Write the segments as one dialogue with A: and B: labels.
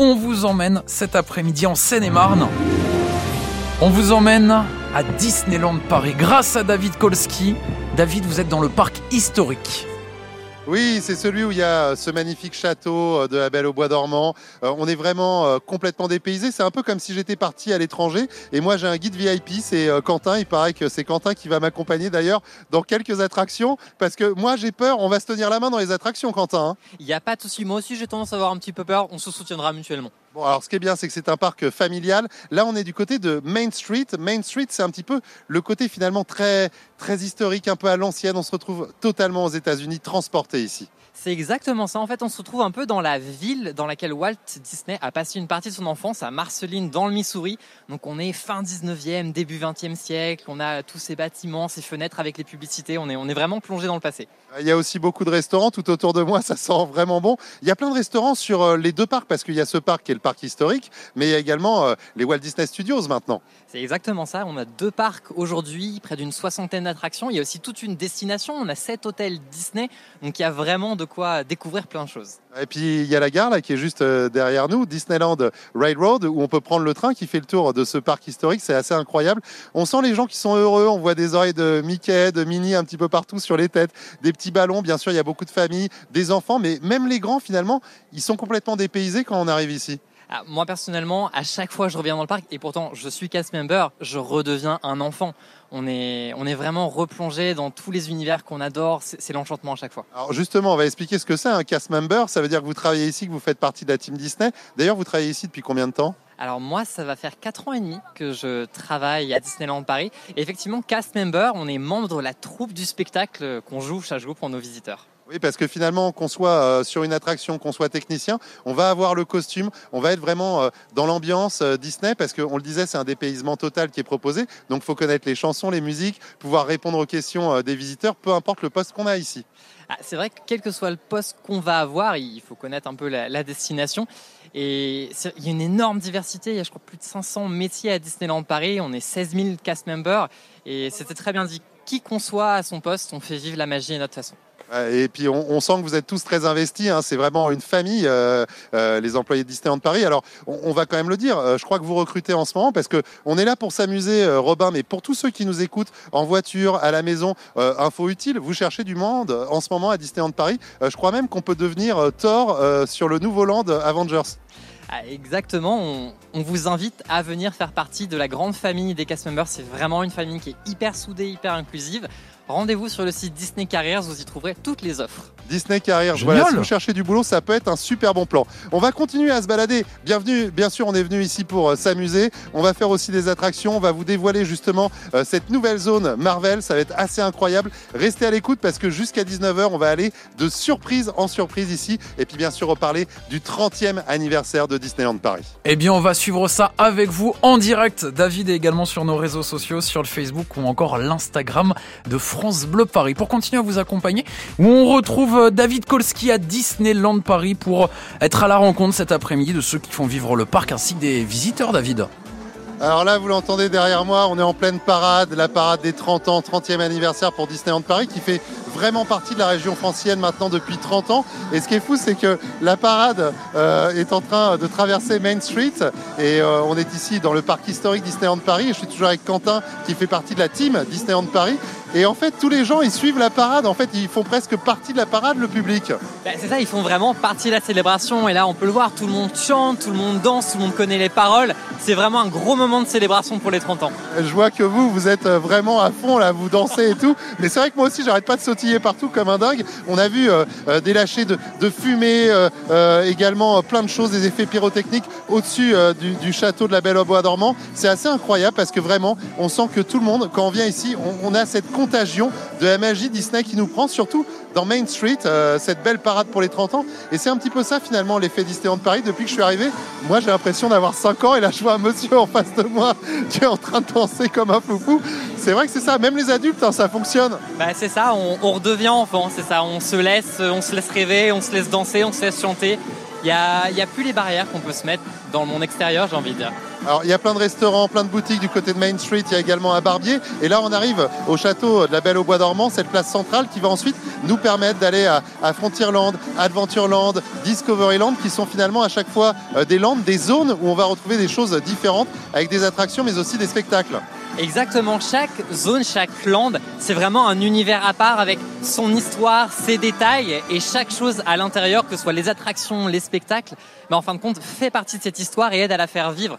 A: on vous emmène cet après-midi en Seine-et-Marne. On vous emmène à Disneyland Paris grâce à David Kolski. David, vous êtes dans le parc historique.
B: Oui, c'est celui où il y a ce magnifique château de la Belle au Bois dormant. Euh, on est vraiment euh, complètement dépaysé. C'est un peu comme si j'étais parti à l'étranger. Et moi, j'ai un guide VIP, c'est euh, Quentin. Il paraît que c'est Quentin qui va m'accompagner d'ailleurs dans quelques attractions. Parce que moi, j'ai peur. On va se tenir la main dans les attractions, Quentin.
C: Hein. Il n'y a pas de souci. Moi aussi, j'ai tendance à avoir un petit peu peur. On se soutiendra mutuellement.
B: Bon, alors ce qui est bien, c'est que c'est un parc familial. Là, on est du côté de Main Street. Main Street, c'est un petit peu le côté finalement très, très historique, un peu à l'ancienne. On se retrouve totalement aux États-Unis, transporté ici.
C: C'est exactement ça. En fait, on se retrouve un peu dans la ville dans laquelle Walt Disney a passé une partie de son enfance, à Marceline, dans le Missouri. Donc, on est fin 19e, début 20e siècle. On a tous ces bâtiments, ces fenêtres avec les publicités. On est, on est vraiment plongé dans le passé.
B: Il y a aussi beaucoup de restaurants tout autour de moi. Ça sent vraiment bon. Il y a plein de restaurants sur euh, les deux parcs parce qu'il y a ce parc qui est le parc historique, mais il y a également euh, les Walt Disney Studios maintenant.
C: C'est exactement ça. On a deux parcs aujourd'hui, près d'une soixantaine d'attractions. Il y a aussi toute une destination. On a sept hôtels Disney. Donc, il y a vraiment de quoi découvrir plein de choses.
B: Et puis il y a la gare là qui est juste euh, derrière nous, Disneyland Railroad, où on peut prendre le train qui fait le tour de ce parc historique. C'est assez incroyable. On sent les gens qui sont heureux. On voit des oreilles de Mickey, de Minnie un petit peu partout sur les têtes, des petits ballons. Bien sûr, il y a beaucoup de familles, des enfants, mais même les grands finalement, ils sont complètement dépaysés quand on arrive ici.
C: Ah, moi personnellement, à chaque fois je reviens dans le parc, et pourtant je suis cast member, je redeviens un enfant. On est, on est vraiment replongé dans tous les univers qu'on adore, c'est l'enchantement à chaque fois.
B: Alors justement, on va expliquer ce que c'est un cast member, ça veut dire que vous travaillez ici, que vous faites partie de la team Disney. D'ailleurs, vous travaillez ici depuis combien de temps?
C: Alors moi, ça va faire 4 ans et demi que je travaille à Disneyland Paris. Et effectivement, cast member, on est membre de la troupe du spectacle qu'on joue chaque jour pour nos visiteurs.
B: Oui, parce que finalement, qu'on soit euh, sur une attraction, qu'on soit technicien, on va avoir le costume, on va être vraiment euh, dans l'ambiance euh, Disney, parce qu'on le disait, c'est un dépaysement total qui est proposé. Donc, il faut connaître les chansons, les musiques, pouvoir répondre aux questions des visiteurs, peu importe le poste qu'on a ici.
C: Ah, c'est vrai que quel que soit le poste qu'on va avoir, il faut connaître un peu la, destination. Et il y a une énorme diversité. Il y a, je crois, plus de 500 métiers à Disneyland Paris. On est 16 000 cast members. Et c'était très bien dit. Qui qu'on soit à son poste, on fait vivre la magie à notre façon.
B: Et puis on, sent que vous êtes tous très investis. Hein. C'est vraiment une famille, euh, euh, les employés de Disneyland Paris. Alors on, va quand même le dire. Euh, je crois que vous recrutez en ce moment parce que on est là pour s'amuser, Robin. Mais pour tous ceux qui nous écoutent en voiture, à la maison, info utile. Vous cherchez du monde en ce moment à Disneyland Paris. je crois même qu'on peut devenir Thor sur le nouveau land Avengers.
C: Ah, exactement, on, on, vous invite à venir faire partie de la grande famille des cast members. C'est vraiment une famille qui est hyper soudée, hyper inclusive. Rendez-vous sur le site Disney Careers, vous y trouverez toutes les offres.
B: Disney Careers, voilà, si vous cherchez du boulot, ça peut être un super bon plan. On va continuer à se balader. Bienvenue, bien sûr, on est venu ici pour euh, s'amuser. On va faire aussi des attractions. On va vous dévoiler justement euh, cette nouvelle zone Marvel. Ça va être assez incroyable. Restez à l'écoute parce que jusqu'à 19h, on va aller de surprise en surprise ici. Et puis bien sûr, reparler du 30e anniversaire de Disneyland Paris.
A: Eh bien, on va suivre ça avec vous en direct. David est également sur nos réseaux sociaux, sur le Facebook ou encore l'Instagram de France. France Bleu Paris pour continuer à vous accompagner où on retrouve euh, David Kolski à Disneyland Paris pour être à la rencontre cet après-midi de ceux qui font vivre le parc ainsi que des visiteurs David.
B: Alors là, vous l'entendez derrière moi, on est en pleine parade, la parade des 30 ans, 30e anniversaire pour Disneyland Paris, qui fait vraiment partie de la région francienne maintenant depuis 30 ans. Et ce qui est fou, c'est que la parade euh, est en train de traverser Main Street et euh, on est ici dans le parc historique Disneyland Paris. Et je suis toujours avec Quentin qui fait partie de la team Disneyland Paris. Et en fait, tous les gens, ils suivent la parade. En fait, ils font presque partie de la parade, le public.
C: Ben, c'est ça, ils font vraiment partie de la célébration. Et là, on peut le voir, tout le monde chante, tout le monde danse, tout le monde connaît les paroles. C'est vraiment un gros moment de célébration pour les 30 ans.
B: Je vois que vous, vous êtes vraiment à fond, là, vous dansez et tout. Mais c'est vrai que moi aussi, j'arrête pas de sautiller partout comme un dingue. On a vu euh, euh, des lâchers de, fumée, euh, également plein de choses, des effets pyrotechniques au-dessus du, château de la Belle au Bois dormant. C'est assez incroyable parce que vraiment, on sent que tout le monde, quand on vient ici, on, on a cette contagion de la magie Disney qui nous prend, surtout dans Main Street, euh, cette belle parade pour les 30 ans. Et c'est un petit peu ça finalement l'effet Disneyland Paris. Depuis que je suis arrivé, moi j'ai l'impression d'avoir 5 ans et là je vois un monsieur en face de moi qui est en train de danser comme un foufou. C'est vrai que c'est ça, même les adultes, hein, ça fonctionne.
C: Bah, c'est ça, on, redevient enfant, c'est ça. On se laisse, on se laisse rêver, on se laisse danser, on se laisse chanter. Il n'y a, a, plus les barrières qu'on peut se mettre dans le monde extérieur, j'ai envie de dire.
B: Alors, il y a plein de restaurants, plein de boutiques du côté de Main Street. Il y a également un barbier. Et là, on arrive au château de la Belle au Bois dormant, cette place centrale qui va ensuite nous permettre d'aller à, Frontierland, Adventureland, Discoveryland, qui sont finalement à chaque fois euh, des landes, des zones où on va retrouver des choses différentes avec des attractions, mais aussi des spectacles.
C: Exactement, chaque zone, chaque land, c'est vraiment un univers à part avec son histoire, ses détails et chaque chose à l'intérieur, que ce soit les attractions, les spectacles, mais en fin de compte fait partie de cette histoire et aide à la faire vivre.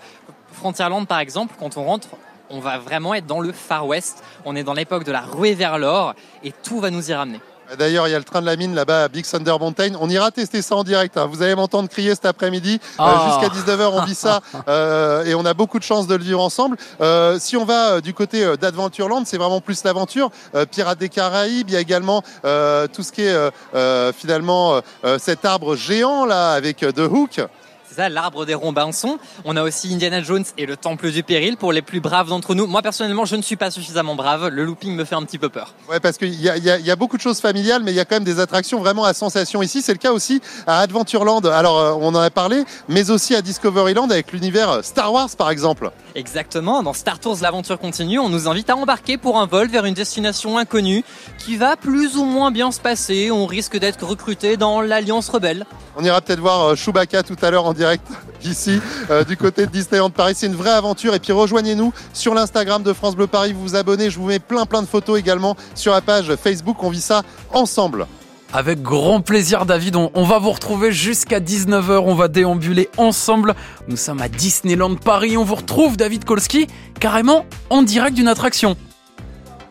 C: Frontierland par exemple, quand on rentre, on va vraiment être dans le Far West, on est dans l'époque de la ruée vers l'or et tout va nous y ramener.
B: D'ailleurs, il y a le train de la mine là-bas à Big Thunder Mountain. On ira tester ça en direct. Hein. Vous allez m'entendre crier cet après-midi. Euh, oh. Jusqu'à 19h, on vit ça euh, et on a beaucoup de chance de le vivre ensemble. Euh, si on va du côté d'Adventureland, c'est vraiment plus l'aventure. Pirates des Caraïbes, il y a également tout ce qui est finalement cet arbre géant là avec The Hook.
C: C'est ça, l'arbre des Robinson. On a aussi Indiana Jones et le Temple du Péril pour les plus braves d'entre nous. Moi, personnellement, je ne suis pas suffisamment brave. Le looping me fait un petit peu peur.
B: Ouais, parce qu'il y, y, y a, beaucoup de choses familiales, mais il y a quand même des attractions vraiment à sensation ici. C'est le cas aussi à Adventureland. Alors, euh, on en a parlé, mais aussi à Discoveryland avec l'univers Star Wars, par exemple.
C: Exactement. Dans Star Tours, l'aventure continue. On nous invite à embarquer pour un vol vers une destination inconnue qui va plus ou moins bien se passer. On risque d'être recruté dans l'Alliance Rebelle.
B: On ira peut-être voir euh, Chewbacca tout à l'heure en direct ici euh, du côté de Disneyland Paris. C'est une vraie aventure. Et puis rejoignez-nous sur l'Instagram de France Bleu Paris. Vous vous abonnez. Je vous mets plein plein de photos également sur la page Facebook. On vit ça ensemble.
A: Avec grand plaisir David, on, on va vous retrouver jusqu'à 19h, on va déambuler ensemble. Nous sommes à Disneyland Paris, on vous retrouve David Kolski carrément en direct d'une attraction.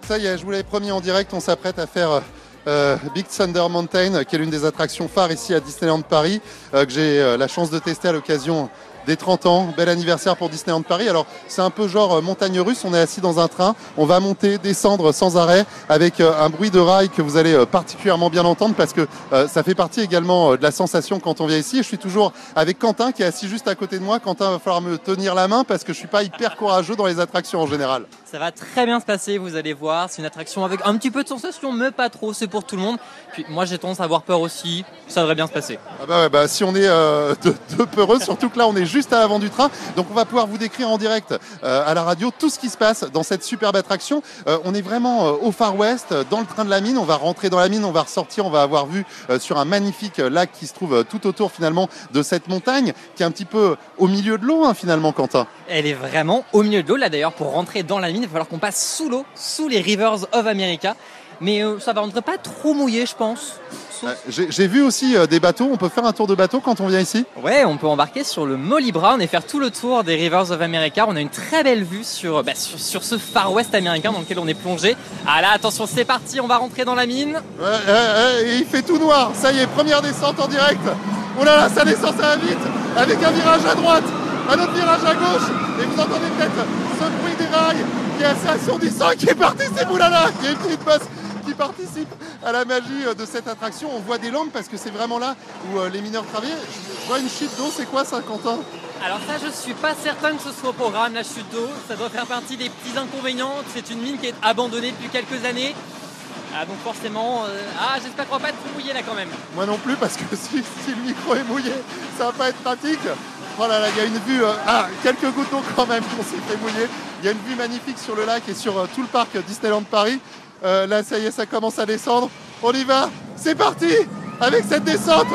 B: Ça y est, je vous l'avais promis en direct, on s'apprête à faire euh, Big Thunder Mountain, qui est l'une des attractions phares ici à Disneyland Paris, euh, que j'ai euh, la chance de tester à l'occasion des 30 ans. Bel anniversaire pour Disneyland Paris. Alors, c'est un peu genre euh, montagne russe. On est assis dans un train. On va monter, descendre sans arrêt avec euh, un bruit de rail que vous allez euh, particulièrement bien entendre parce que ça fait partie également de la sensation quand on vient ici. Je suis toujours avec Quentin qui est assis juste à côté de moi. Quentin va falloir me tenir la main parce que je suis pas hyper courageux dans les attractions en général.
C: Ça va très bien se passer, vous allez voir. C'est une attraction avec un petit peu de sensation, mais pas trop. C'est pour tout le monde. Puis moi, j'ai tendance à avoir peur aussi. Ça devrait bien se passer.
B: Ah bah, ouais, bah si on est euh, de, de, peureux, surtout que là, on est juste à l'avant du train. Donc, on va pouvoir vous décrire en direct euh, à la radio tout ce qui se passe dans cette superbe attraction. Euh, on est vraiment euh, au Far West, dans le train de la mine. On va rentrer dans la mine, on va ressortir, on va avoir vu sur un magnifique lac qui se trouve tout autour finalement de cette montagne, qui est un petit peu au milieu de l'eau hein, finalement, Quentin.
C: Elle est vraiment au milieu de l'eau. Là, d'ailleurs, pour rentrer dans la mine, il va falloir qu'on passe sous l'eau, sous les Rivers of America. Mais ça va rentrer pas trop mouillé, je pense.
B: Euh, J'ai vu aussi euh, des bateaux. On peut faire un tour de bateau quand on vient ici?
C: Ouais, on peut embarquer sur le Molly Brown et faire tout le tour des Rivers of America. On a une très belle vue sur, bah, sur, sur, ce Far West américain dans lequel on est plongé. Ah là, attention, c'est parti, on va rentrer dans la mine.
B: Ouais, ouais, ouais, il fait tout noir. Ça y est, première descente en direct. Oh là là, ça descend, ça va vite. Avec un virage à droite, un autre virage à gauche. Et vous entendez peut-être ce bruit des rails qui est assez assourdissant, qui est parti, c'est Boulala, qui est une petite bosse qui participe à la magie de cette attraction. On voit des lampes parce que c'est vraiment là où les mineurs travaillent. Je vois une chute d'eau, c'est quoi ça, Quentin?
C: Alors ça, je suis pas certain que ce soit au programme, la chute d'eau. Ça doit faire partie des petits inconvénients. C'est une mine qui est abandonnée depuis quelques années. Ah, donc forcément, euh... ah j'espère qu'on va pas être trop mouillé là quand même.
B: Moi non plus parce que si, si le micro est mouillé, ça va pas être pratique. Voilà, oh là, il y a une vue, euh, ah, quelques gouttes d'eau quand même qu'on s'est fait mouiller. Il y a une vue magnifique sur le lac et sur euh, tout le parc Disneyland Paris. Euh, là, ça y est, ça commence à descendre. On y va, c'est parti avec cette descente.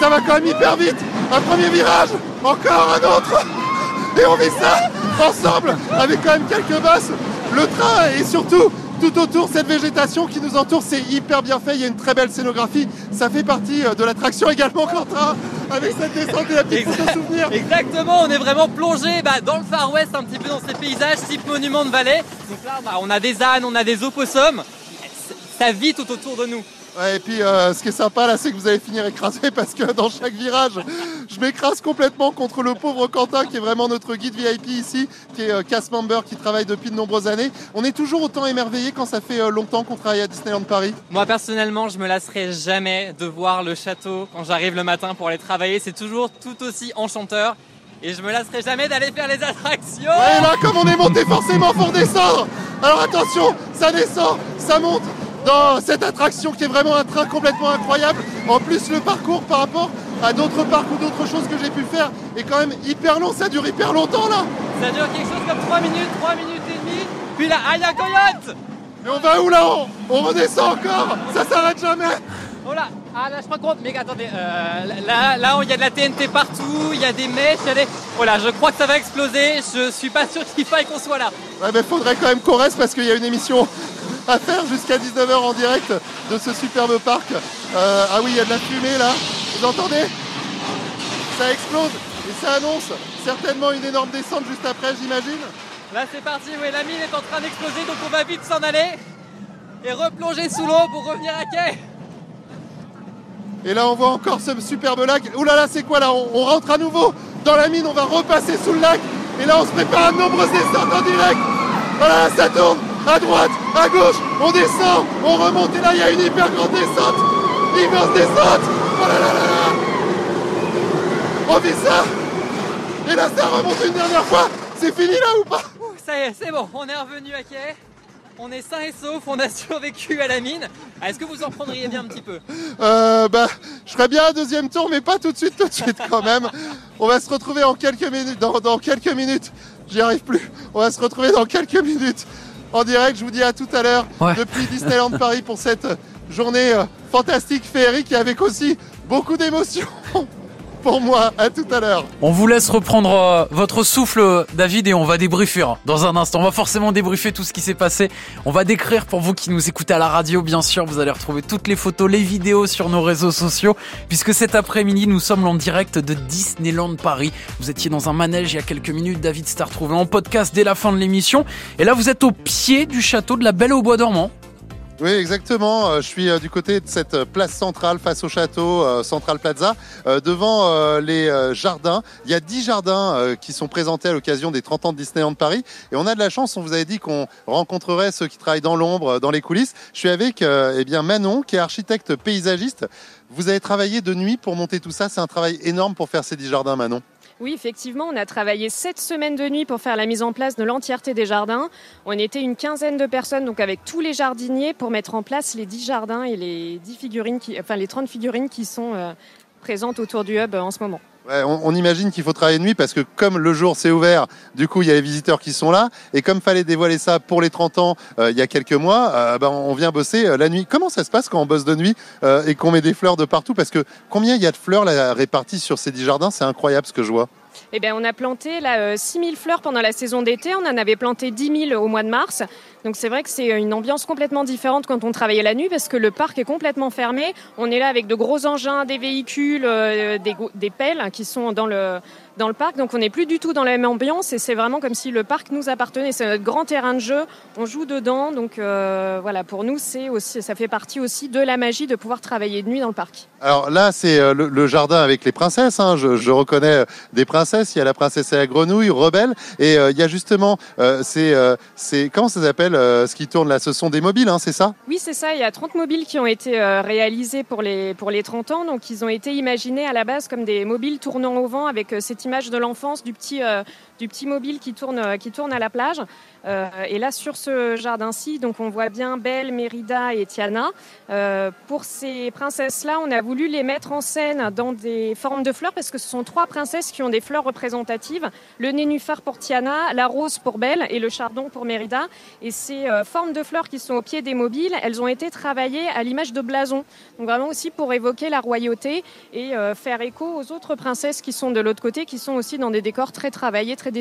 B: Ça va quand même hyper vite. Un premier virage, encore un autre. Et on vit ça ensemble avec quand même quelques basses. Le train et surtout tout autour cette végétation qui nous entoure, c'est hyper bien fait. Il y a une très belle scénographie. Ça fait partie de l'attraction également, Quentin, avec cette descente et la petite photo souvenir.
C: Exactement, on est vraiment plongé bah, dans le Far West, un petit peu dans ces paysages type monument de vallée. Donc là, bah, on a des ânes, on a des opossums. Ça vit tout autour de nous.
B: Ouais, et puis euh, ce qui est sympa là, c'est que vous allez finir écrasé parce que dans chaque virage, je m'écrase complètement contre le pauvre Quentin qui est vraiment notre guide VIP ici, qui est euh, cast member, qui travaille depuis de nombreuses années. On est toujours autant émerveillé quand ça fait euh, longtemps qu'on travaille à Disneyland Paris.
C: Moi personnellement, je me lasserai jamais de voir le château quand j'arrive le matin pour aller travailler. C'est toujours tout aussi enchanteur. Et je me lasserai jamais d'aller faire les attractions.
B: Ouais, là, comme on est monté, forcément, faut redescendre. Alors attention, ça descend, ça monte dans cette attraction qui est vraiment un train complètement incroyable. En plus, le parcours par rapport à d'autres parcs ou d'autres choses que j'ai pu faire est quand même hyper long. Ça dure hyper longtemps là.
C: Ça dure quelque chose comme 3 minutes, 3 minutes et demie. Puis là, ah, il y a Coyote
B: Mais on va où là? On, on redescend encore? Ça s'arrête jamais
C: Oh là Ah là, je me compte. Mais attendez, euh, là, là, il y a de la TNT partout, il y a des mèches, il y a des... Oh là, je crois que ça va exploser. Je suis pas sûr qu'il faille qu'on soit là.
B: Ouais, mais faudrait quand même qu'on reste parce qu'il y a une émission à faire jusqu'à 19h en direct de ce superbe parc. Euh, ah oui, il y a de la fumée là. Vous entendez? Ça explose et ça annonce certainement une énorme descente juste après, j'imagine.
C: Là, c'est parti. Oui, la mine est en train d'exploser, donc on va vite s'en aller et replonger sous l'eau pour revenir à quai.
B: Et là, on voit encore ce superbe lac. Ouh là là, c'est quoi là? On, on rentre à nouveau dans la mine, on va repasser sous le lac. Et là, on se prépare à de nombreuses descentes en direct. Voilà, ça tourne à droite, à gauche, on descend, on remonte. Et là, il y a une hyper grande descente. Immense descente. Oh là là là là. On vit ça. Et là, ça remonte une dernière fois. C'est fini là ou pas?
C: Ouh, ça y est, c'est bon. On est revenu à quai. On est sain et sauf, on a survécu à la mine. Ah, Est-ce que vous en prendriez bien un petit peu?
B: Euh, bah, je ferais bien un deuxième tour, mais pas tout de suite, tout de suite quand même. On va se retrouver en quelques minutes, dans, dans quelques minutes. J'y arrive plus. On va se retrouver dans quelques minutes en direct. Je vous dis à tout à l'heure
A: Ouais.
B: depuis Disneyland Paris pour cette journée euh, fantastique, féerique et avec aussi beaucoup d'émotions pour moi. À tout à l'heure.
A: On vous laisse reprendre euh, votre souffle, David, et on va débriefer hein, dans un instant. On va forcément débriefer tout ce qui s'est passé. On va décrire pour vous qui nous écoutez à la radio, bien sûr. Vous allez retrouver toutes les photos, les vidéos sur nos réseaux sociaux, puisque cet après-midi, nous sommes en direct de Disneyland Paris. Vous étiez dans un manège il y a quelques minutes. David s'est retrouvé en podcast dès la fin de l'émission. Et là, vous êtes au pied du château de la Belle au Bois dormant.
B: Oui, exactement. Euh, Je suis euh, du côté de cette euh, place centrale face au château Central Plaza, devant les jardins. Il y a 10 jardins qui sont présentés à l'occasion des 30 ans de Disneyland Paris. Et on a de la chance, on vous avait dit qu'on rencontrerait ceux qui travaillent dans l'ombre, dans les coulisses. Je suis avec eh bien Manon, qui est architecte paysagiste. Vous avez travaillé de nuit pour monter tout ça. C'est un travail énorme pour faire ces 10 jardins, Manon.
D: Oui, effectivement, on a travaillé sept semaines de nuit pour faire la mise en place de l'entièreté des jardins. On était une quinzaine de personnes, donc avec tous les jardiniers, pour mettre en place les 10 jardins et les 10 figurines, qui, enfin les 30 figurines qui sont euh, présentes autour du hub euh, en ce moment.
B: On, imagine qu'il faut travailler de nuit parce que comme le jour s'est ouvert, du coup il y a les visiteurs qui sont là et comme fallait dévoiler ça pour les 30 ans euh, il y a quelques mois, euh, ben, on vient bosser euh, la nuit. Comment ça se passe quand on bosse de nuit et qu'on met des fleurs de partout? Parce que combien il y a de fleurs réparties sur ces 10 jardins? C'est incroyable ce que je vois.
D: Eh bien, on a planté là, euh, 6 000 fleurs pendant la saison d'été. On en avait planté 10 000 au mois de mars. Donc c'est vrai que c'est une ambiance complètement différente quand on travaille la nuit parce que le parc est complètement fermé. On est là avec de gros engins, des véhicules, euh, des, des pelles qui sont dans le, dans le parc. Donc on n'est plus du tout dans la même ambiance et c'est vraiment comme si le parc nous appartenait. C'est notre grand terrain de jeu. On joue dedans. Donc euh, voilà, pour nous, c'est aussi, ça fait partie aussi de la magie de pouvoir travailler de nuit dans le parc.
B: Alors là, c'est euh, le, jardin avec les princesses. hein. Je, reconnais des princesses. Il y a la princesse et la grenouille, Rebelle. Et il y a justement, c'est, c'est comment ça s'appelle euh, ce qui tourne là Ce sont des mobiles, hein, c'est ça?
D: Oui, c'est ça. Il y a 30 mobiles qui ont été euh, réalisés pour les, pour les 30 ans. Donc, ils ont été imaginés à la base comme des mobiles tournant au vent avec euh, cette image de l'enfance du petit, du petit mobile qui tourne, euh, qui tourne à la plage. Euh, et là, sur ce jardin-ci, donc on voit bien Belle, Mérida et Tiana. Euh, pour ces princesses-là, on a voulu les mettre en scène dans des formes de fleurs parce que ce sont trois princesses qui ont des fleurs représentatives. Le nénuphar pour Tiana, la rose pour Belle et le chardon pour Mérida. Et ces formes de fleurs qui sont au pied des mobiles, elles ont été travaillées à l'image de blason. Donc vraiment aussi pour évoquer la royauté et faire écho aux autres princesses qui sont de l'autre côté, qui sont aussi dans des décors très travaillés, très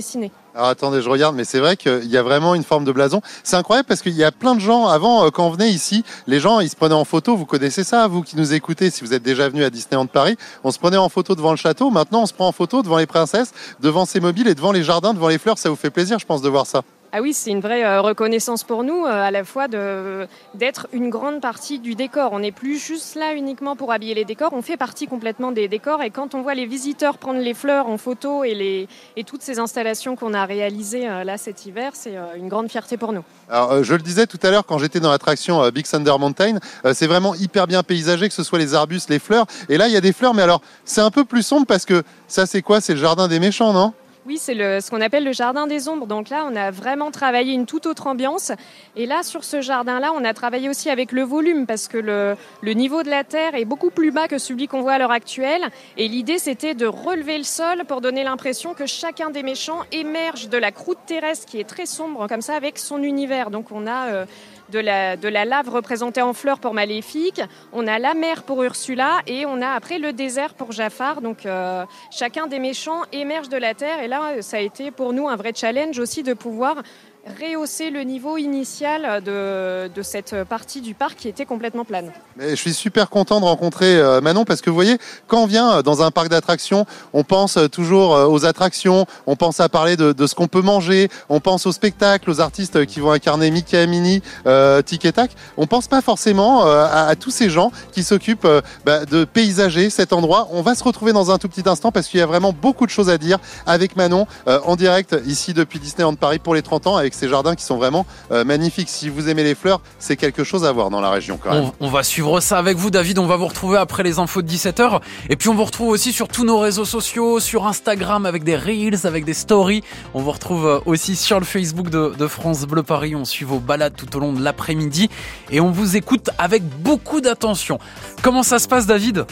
B: Alors attendez, je regarde, mais c'est vrai qu'il y a vraiment une forme de blason. C'est incroyable parce qu'il y a plein de gens avant, euh, quand on venait ici, les gens ils se prenaient en photo. Vous connaissez ça, vous qui nous écoutez, si vous êtes déjà venu à Disneyland Paris, on se prenait en photo devant le château. Maintenant, on se prend en photo devant les princesses, devant ces mobiles et devant les jardins, devant les fleurs. Ça vous fait plaisir, je pense, de voir ça.
D: Ah oui, c'est une vraie euh, reconnaissance pour nous, euh, à la fois d'être une grande partie du décor. On n'est plus juste là uniquement pour habiller les décors, on fait partie complètement des décors. Et quand on voit les visiteurs prendre les fleurs en photo et, les, et toutes ces installations qu'on a réalisées euh, là cet hiver, c'est une grande fierté pour nous.
B: Alors, je le disais tout à l'heure quand j'étais dans l'attraction Big Thunder Mountain, c'est vraiment hyper bien paysagé, que ce soit les arbustes, les fleurs. Et là, il y a des fleurs, mais alors c'est un peu plus sombre parce que ça, c'est quoi? C'est le jardin des méchants, non?
D: Oui, c'est ce qu'on appelle le jardin des ombres. Donc là, on a vraiment travaillé une toute autre ambiance. Et là, sur ce jardin-là, on a travaillé aussi avec le volume parce que le, niveau de la terre est beaucoup plus bas que celui qu'on voit à l'heure actuelle. Et l'idée, c'était de relever le sol pour donner l'impression que chacun des méchants émerge de la croûte terrestre qui est très sombre, comme ça, avec son univers. Donc on a euh, de la, lave représentée en fleurs pour Maléfique, on a la mer pour Ursula et on a après le désert pour Jafar. Donc euh, chacun des méchants émerge de la terre et là ça a été pour nous un vrai challenge aussi de pouvoir rehausser le niveau initial de, de, cette partie du parc qui était complètement plane.
B: Je suis super content de rencontrer euh, Manon parce que vous voyez, quand on vient euh, dans un parc d'attractions, on pense euh, toujours aux attractions, on pense à parler de, ce qu'on peut manger, on pense aux spectacles, aux artistes qui vont incarner Mickey Minnie, euh, Tic et Tac. On pense pas forcément à, à, tous ces gens qui s'occupent bah, de paysager cet endroit. On va se retrouver dans un tout petit instant parce qu'il y a vraiment beaucoup de choses à dire avec Manon en direct ici depuis Disneyland Paris pour les 30 ans avec ces jardins qui sont vraiment euh, magnifiques. Si vous aimez les fleurs, c'est quelque chose à voir dans la région.
A: On, va suivre ça avec vous David, on va vous retrouver après les infos de 17h et puis on vous retrouve aussi sur tous nos réseaux sociaux, sur Instagram avec des reels, avec des stories. On vous retrouve euh, aussi sur le Facebook de, de France Bleu Paris, on suit vos balades tout au long de l'après-midi et on vous écoute avec beaucoup d'attention. Comment ça se passe David?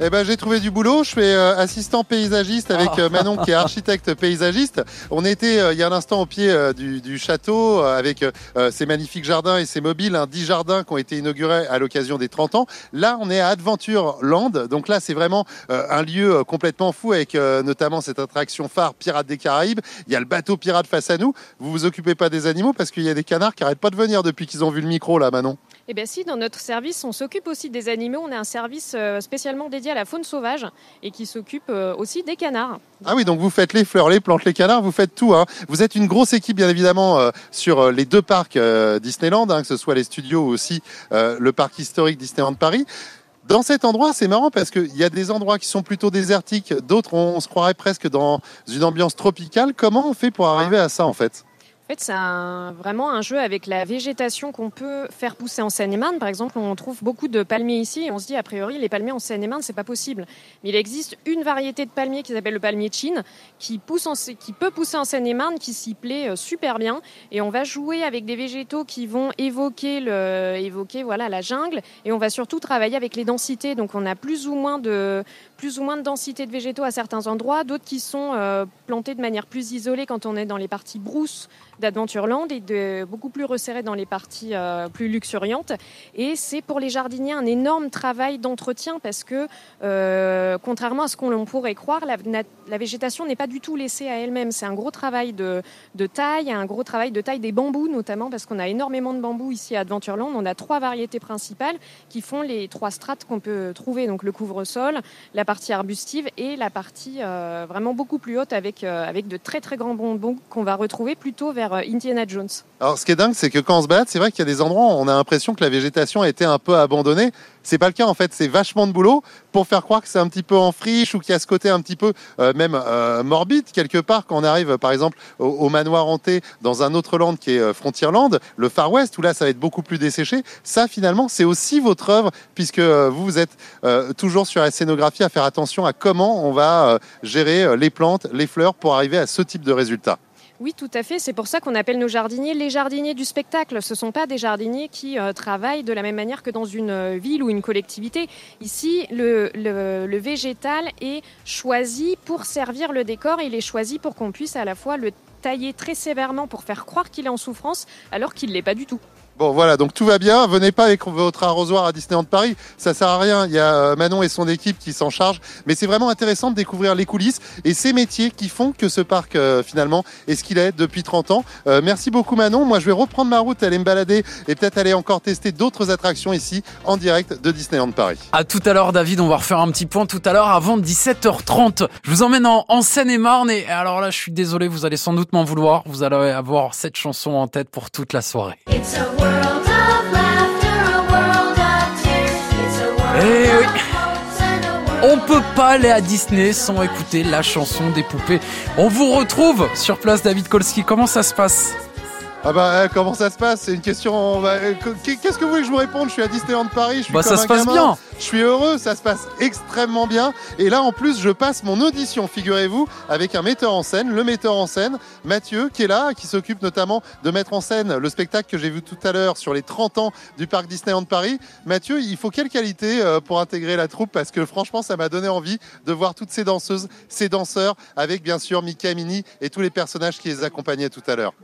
B: Eh ben, j'ai trouvé du boulot. Je fais euh, assistant paysagiste avec euh, Manon qui est architecte paysagiste. On était euh, il y a un instant au pied du, du, château avec ces magnifiques jardins et ces mobiles, hein, 10 jardins qui ont été inaugurés à l'occasion des 30 ans. Là, on est à Adventure Land. Donc là, c'est vraiment un lieu complètement fou avec notamment cette attraction phare Pirates des Caraïbes. Il y a le bateau pirate face à nous. Vous vous occupez pas des animaux parce qu'il y a des canards qui arrêtent pas de venir depuis qu'ils ont vu le micro là, Manon.
D: Eh bien si, dans notre service, on s'occupe aussi des animaux. On a un service spécialement dédié à la faune sauvage et qui s'occupe euh, aussi des canards.
B: Ah oui, donc vous faites les fleurs, les plantes, les canards, vous faites tout. Hein. Vous êtes une grosse équipe, bien évidemment, euh, sur euh, les deux parcs Disneyland, hein, que ce soit les studios ou aussi le parc historique Disneyland Paris. Dans cet endroit, c'est marrant parce qu'il y a des endroits qui sont plutôt désertiques, d'autres on, se croirait presque dans une ambiance tropicale. Comment on fait pour arriver à ça en fait?
D: Fait, c'est vraiment un jeu avec la végétation qu'on peut faire pousser en Seine-et-Marne. Par exemple, on trouve beaucoup de palmiers ici et on se dit, a priori, les palmiers en Seine-et-Marne, c'est pas possible. Mais il existe une variété de palmiers qui s'appelle le palmier de Chine, qui, pousse en, qui peut pousser en Seine-et-Marne, qui s'y plaît euh, super bien. Et on va jouer avec des végétaux qui vont évoquer, évoquer voilà, la jungle. Et on va surtout travailler avec les densités. Donc, on a plus ou moins de, plus ou moins de densité de végétaux à certains endroits, d'autres qui sont euh, plantés de manière plus isolée quand on est dans les parties brousses d'Adventureland et de, beaucoup plus resserrés dans les parties euh, plus luxuriantes. Et c'est pour les jardiniers un énorme travail d'entretien parce que, euh, contrairement à ce qu'on pourrait croire, la, la végétation n'est pas du tout laissée à elle-même. C'est un gros travail de, de, taille, un gros travail de taille des bambous notamment parce qu'on a énormément de bambous ici à Adventureland. On a trois variétés principales qui font les trois strates qu'on peut trouver, donc le couvre-sol, la partie arbustive et la partie euh, vraiment beaucoup plus haute avec, euh, avec de très très grands bambous qu'on va retrouver plutôt vers euh, Indiana Jones.
B: Alors ce qui est dingue, c'est que quand on se balade, c'est vrai qu'il y a des endroits où on a l'impression que la végétation a été un peu abandonnée. C'est pas le cas en fait, c'est vachement de boulot pour faire croire que c'est un petit peu en friche ou qu'il y a ce côté un petit peu euh, même euh, morbide quelque part quand on arrive par exemple au, manoir hanté dans un autre land qui est euh, Frontierland, le Far West où là ça va être beaucoup plus desséché. Ça finalement c'est aussi votre œuvre puisque euh, vous êtes toujours sur la scénographie à faire attention à comment on va gérer les plantes, les fleurs pour arriver à ce type de résultat.
D: Oui, tout à fait. C'est pour ça qu'on appelle nos jardiniers les jardiniers du spectacle. Ce ne sont pas des jardiniers qui euh, travaillent de la même manière que dans une euh, ville ou une collectivité. Ici, le, le, le, végétal est choisi pour servir le décor. Il est choisi pour qu'on puisse à la fois le tailler très sévèrement pour faire croire qu'il est en souffrance alors qu'il ne l'est pas du tout.
B: Bon voilà, donc tout va bien. Venez pas avec votre arrosoir à Disneyland Paris, ça sert à rien. Il y a euh, Manon et son équipe qui s'en chargent, mais c'est vraiment intéressant de découvrir les coulisses et ces métiers qui font que ce parc euh, finalement est ce qu'il est depuis 30 ans. Euh, merci beaucoup Manon. Moi je vais reprendre ma route, aller me balader et peut-être aller encore tester d'autres attractions ici en direct de Disneyland Paris.
A: À tout à l'heure David, on va refaire un petit point tout à l'heure avant 17h30. Je vous emmène en, en Seine-et-Marne et alors là je suis désolé, vous allez sans doute m'en vouloir. Vous allez avoir cette chanson en tête pour toute la soirée. Eh oui on peut pas aller à Disney sans écouter la chanson des poupées. On vous retrouve sur place David Kolski. Comment ça se passe?
B: Ah bah eh, comment ça se passe? C'est une question. bah, euh, Qu'est-ce que vous voulez que je vous réponde? Je suis à Disneyland Paris, je suis
A: Bah,
B: comme
A: ça
B: un
A: se passe
B: gamin.
A: bien.
B: Je suis heureux, ça se passe extrêmement bien. Et là en plus je passe mon audition, figurez-vous, avec un metteur en scène, le metteur en scène, Mathieu, qui est là, qui s'occupe notamment de mettre en scène le spectacle que j'ai vu tout à l'heure sur les 30 ans du parc Disneyland Paris. Mathieu, il faut quelle qualité euh, pour intégrer la troupe? Parce que franchement ça m'a donné envie de voir toutes ces danseuses, ces danseurs, avec bien sûr Mika Mini et tous les personnages qui les accompagnaient tout à l'heure.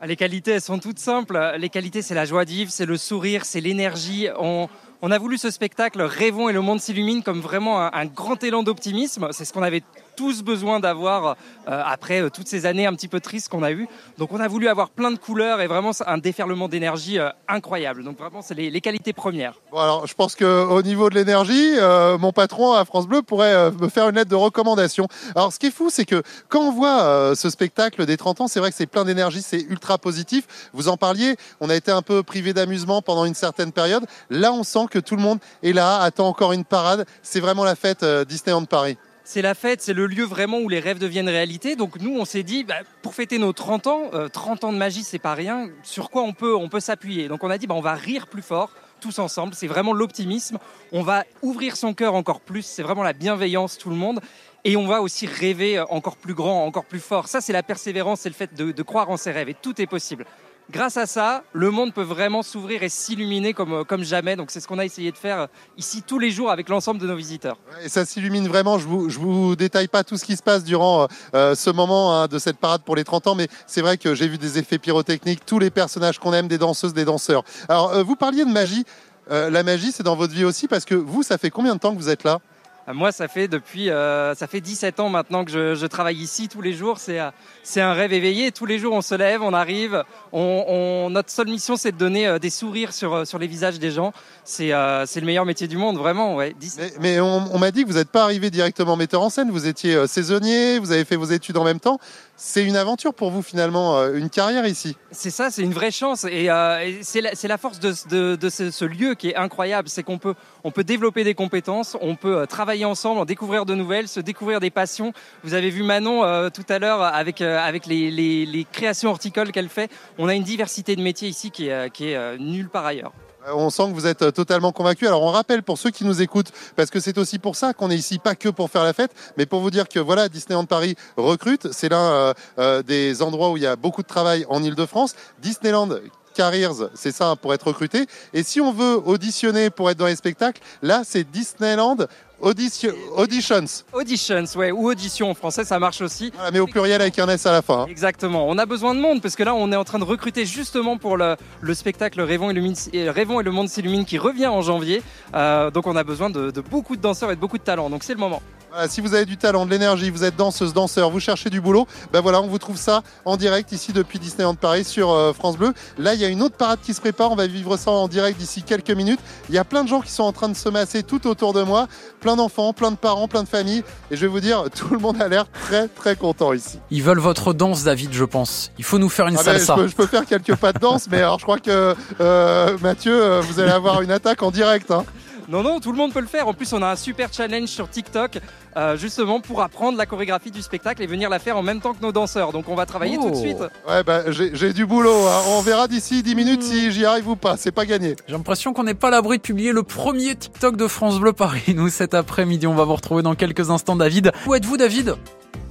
E: Ah, Les qualités, elles sont toutes simples. Les qualités, c'est la joie de c'est le sourire, c'est l'énergie. On, a voulu ce spectacle Rêvons et le monde s'illumine comme vraiment un grand élan d'optimisme. C'est ce qu'on avait tous besoin d'avoir euh, après euh, toutes ces années un petit peu tristes qu'on a eues. Donc on a voulu avoir plein de couleurs et vraiment un déferlement d'énergie euh, incroyable. Donc vraiment, c'est les, les qualités premières.
B: Alors, je pense qu'au niveau de l'énergie, euh, mon patron à France Bleu pourrait me faire une lettre de recommandation. Alors, ce qui est fou, c'est que quand on voit ce spectacle des 30 ans, c'est vrai que c'est plein d'énergie, c'est ultra positif. Vous en parliez, on a été un peu privé d'amusement pendant une certaine période. Là, on sent que tout le monde est là, attend encore une parade. C'est vraiment la fête Disneyland Paris.
E: C'est la fête, c'est le lieu vraiment où les rêves deviennent réalité. Donc nous, on s'est dit, bah, pour fêter nos 30 ans, euh, 30 ans de magie, c'est pas rien. Sur quoi on peut, on peut s'appuyer Donc on a dit, bah, on va rire plus fort, tous ensemble. C'est vraiment l'optimisme. On va ouvrir son cœur encore plus. C'est vraiment la bienveillance, tout le monde. Et on va aussi rêver encore plus grand, encore plus fort. Ça, c'est la persévérance, c'est le fait de croire en ses rêves. Et tout est possible. Grâce à ça, le monde peut vraiment s'ouvrir et s'illuminer comme, comme jamais. Donc c'est ce qu'on a essayé de faire ici tous les jours avec l'ensemble de nos visiteurs.
B: Et ça s'illumine vraiment. Je vous, je vous détaille pas tout ce qui se passe durant euh, ce moment hein, de cette parade pour les 30 ans, mais c'est vrai que j'ai vu des effets pyrotechniques, tous les personnages qu'on aime, des danseuses, des danseurs. Alors, euh, vous parliez de magie. Euh, la magie, c'est dans votre vie aussi, parce que vous, ça fait combien de temps que vous êtes là?
E: Moi, ça fait depuis, euh, ça fait 17 ans maintenant que je, je travaille ici tous les jours. C'est, c'est un rêve éveillé. Tous les jours, on se lève, on arrive. On, on- notre seule mission, c'est de donner euh, des sourires sur, euh, sur les visages des gens. C'est, euh, c'est le meilleur métier du monde, vraiment. Ouais. 10
B: Mais, mais on, on m'a dit que vous n'êtes pas arrivé directement metteur en scène. Vous étiez euh, saisonnier, vous avez fait vos études en même temps. C'est une aventure pour vous finalement, euh, une carrière ici.
E: C'est ça, c'est une vraie chance et, euh, c'est la, force de, ce, lieu qui est incroyable, c'est qu'on peut, on peut développer des compétences, on peut euh, travailler ensemble, en découvrir de nouvelles, se découvrir des passions. Vous avez vu Manon tout à l'heure avec, les, créations horticoles qu'elle fait. On a une diversité de métiers ici qui est, qui est nulle part ailleurs.
B: Euh, On sent que vous êtes euh, totalement convaincu. Alors on rappelle pour ceux qui nous écoutent, parce que c'est aussi pour ça qu'on est ici, pas que pour faire la fête, mais pour vous dire que voilà, Disneyland Paris recrute. C'est l'un euh, des endroits où il y a beaucoup de travail en Ile-de-France. Disneyland Careers, c'est ça pour être recruté. Et si on veut auditionner pour être dans les spectacles, là c'est Disneyland Audition- Auditions.
E: Auditions, ouais, ou audition en français, ça marche aussi.
B: Voilà, mais au pluriel avec un S à la fin. hein.
E: Exactement. On a besoin de monde parce que là, on est en train de recruter justement pour le, le spectacle Rêvons et, le, Min- euh, et le monde s'illumine qui revient en janvier. Euh, donc, on a besoin de, de beaucoup de danseurs et de beaucoup de talents. Donc, c'est le moment.
B: Voilà, si vous avez du talent, de l'énergie, vous êtes danseuse, danseur, vous cherchez du boulot, ben voilà, on vous trouve ça en direct ici depuis Disneyland Paris sur euh, France Bleu. Là, il y a une autre parade qui se prépare, on va vivre ça en direct d'ici quelques minutes. Il y a plein de gens qui sont en train de se masser tout autour de moi, plein d'enfants, plein de parents, plein de familles, et je vais vous dire, tout le monde a l'air très très content ici.
A: Ils veulent votre danse, David, je pense. Il faut nous faire une
B: Ah ben, je,
A: salsa.
B: peux, je peux faire quelques pas de danse, mais alors je crois que euh, Mathieu, euh, vous allez avoir une attaque en direct. hein.
E: Non, non, tout le monde peut le faire. En plus, on a un super challenge sur TikTok euh, justement pour apprendre la chorégraphie du spectacle et venir la faire en même temps que nos danseurs. Donc, on va travailler
A: Oh.
E: tout de suite.
B: Ouais, ben, j'ai j'ai du boulot. hein. On verra d'ici 10 minutes si j'y arrive ou pas. C'est pas gagné.
A: J'ai l'impression qu'on n'est pas à l'abri de publier le premier TikTok de France Bleu Paris, nous, cet après-midi. On va vous retrouver dans quelques instants, David. Où êtes-vous, David?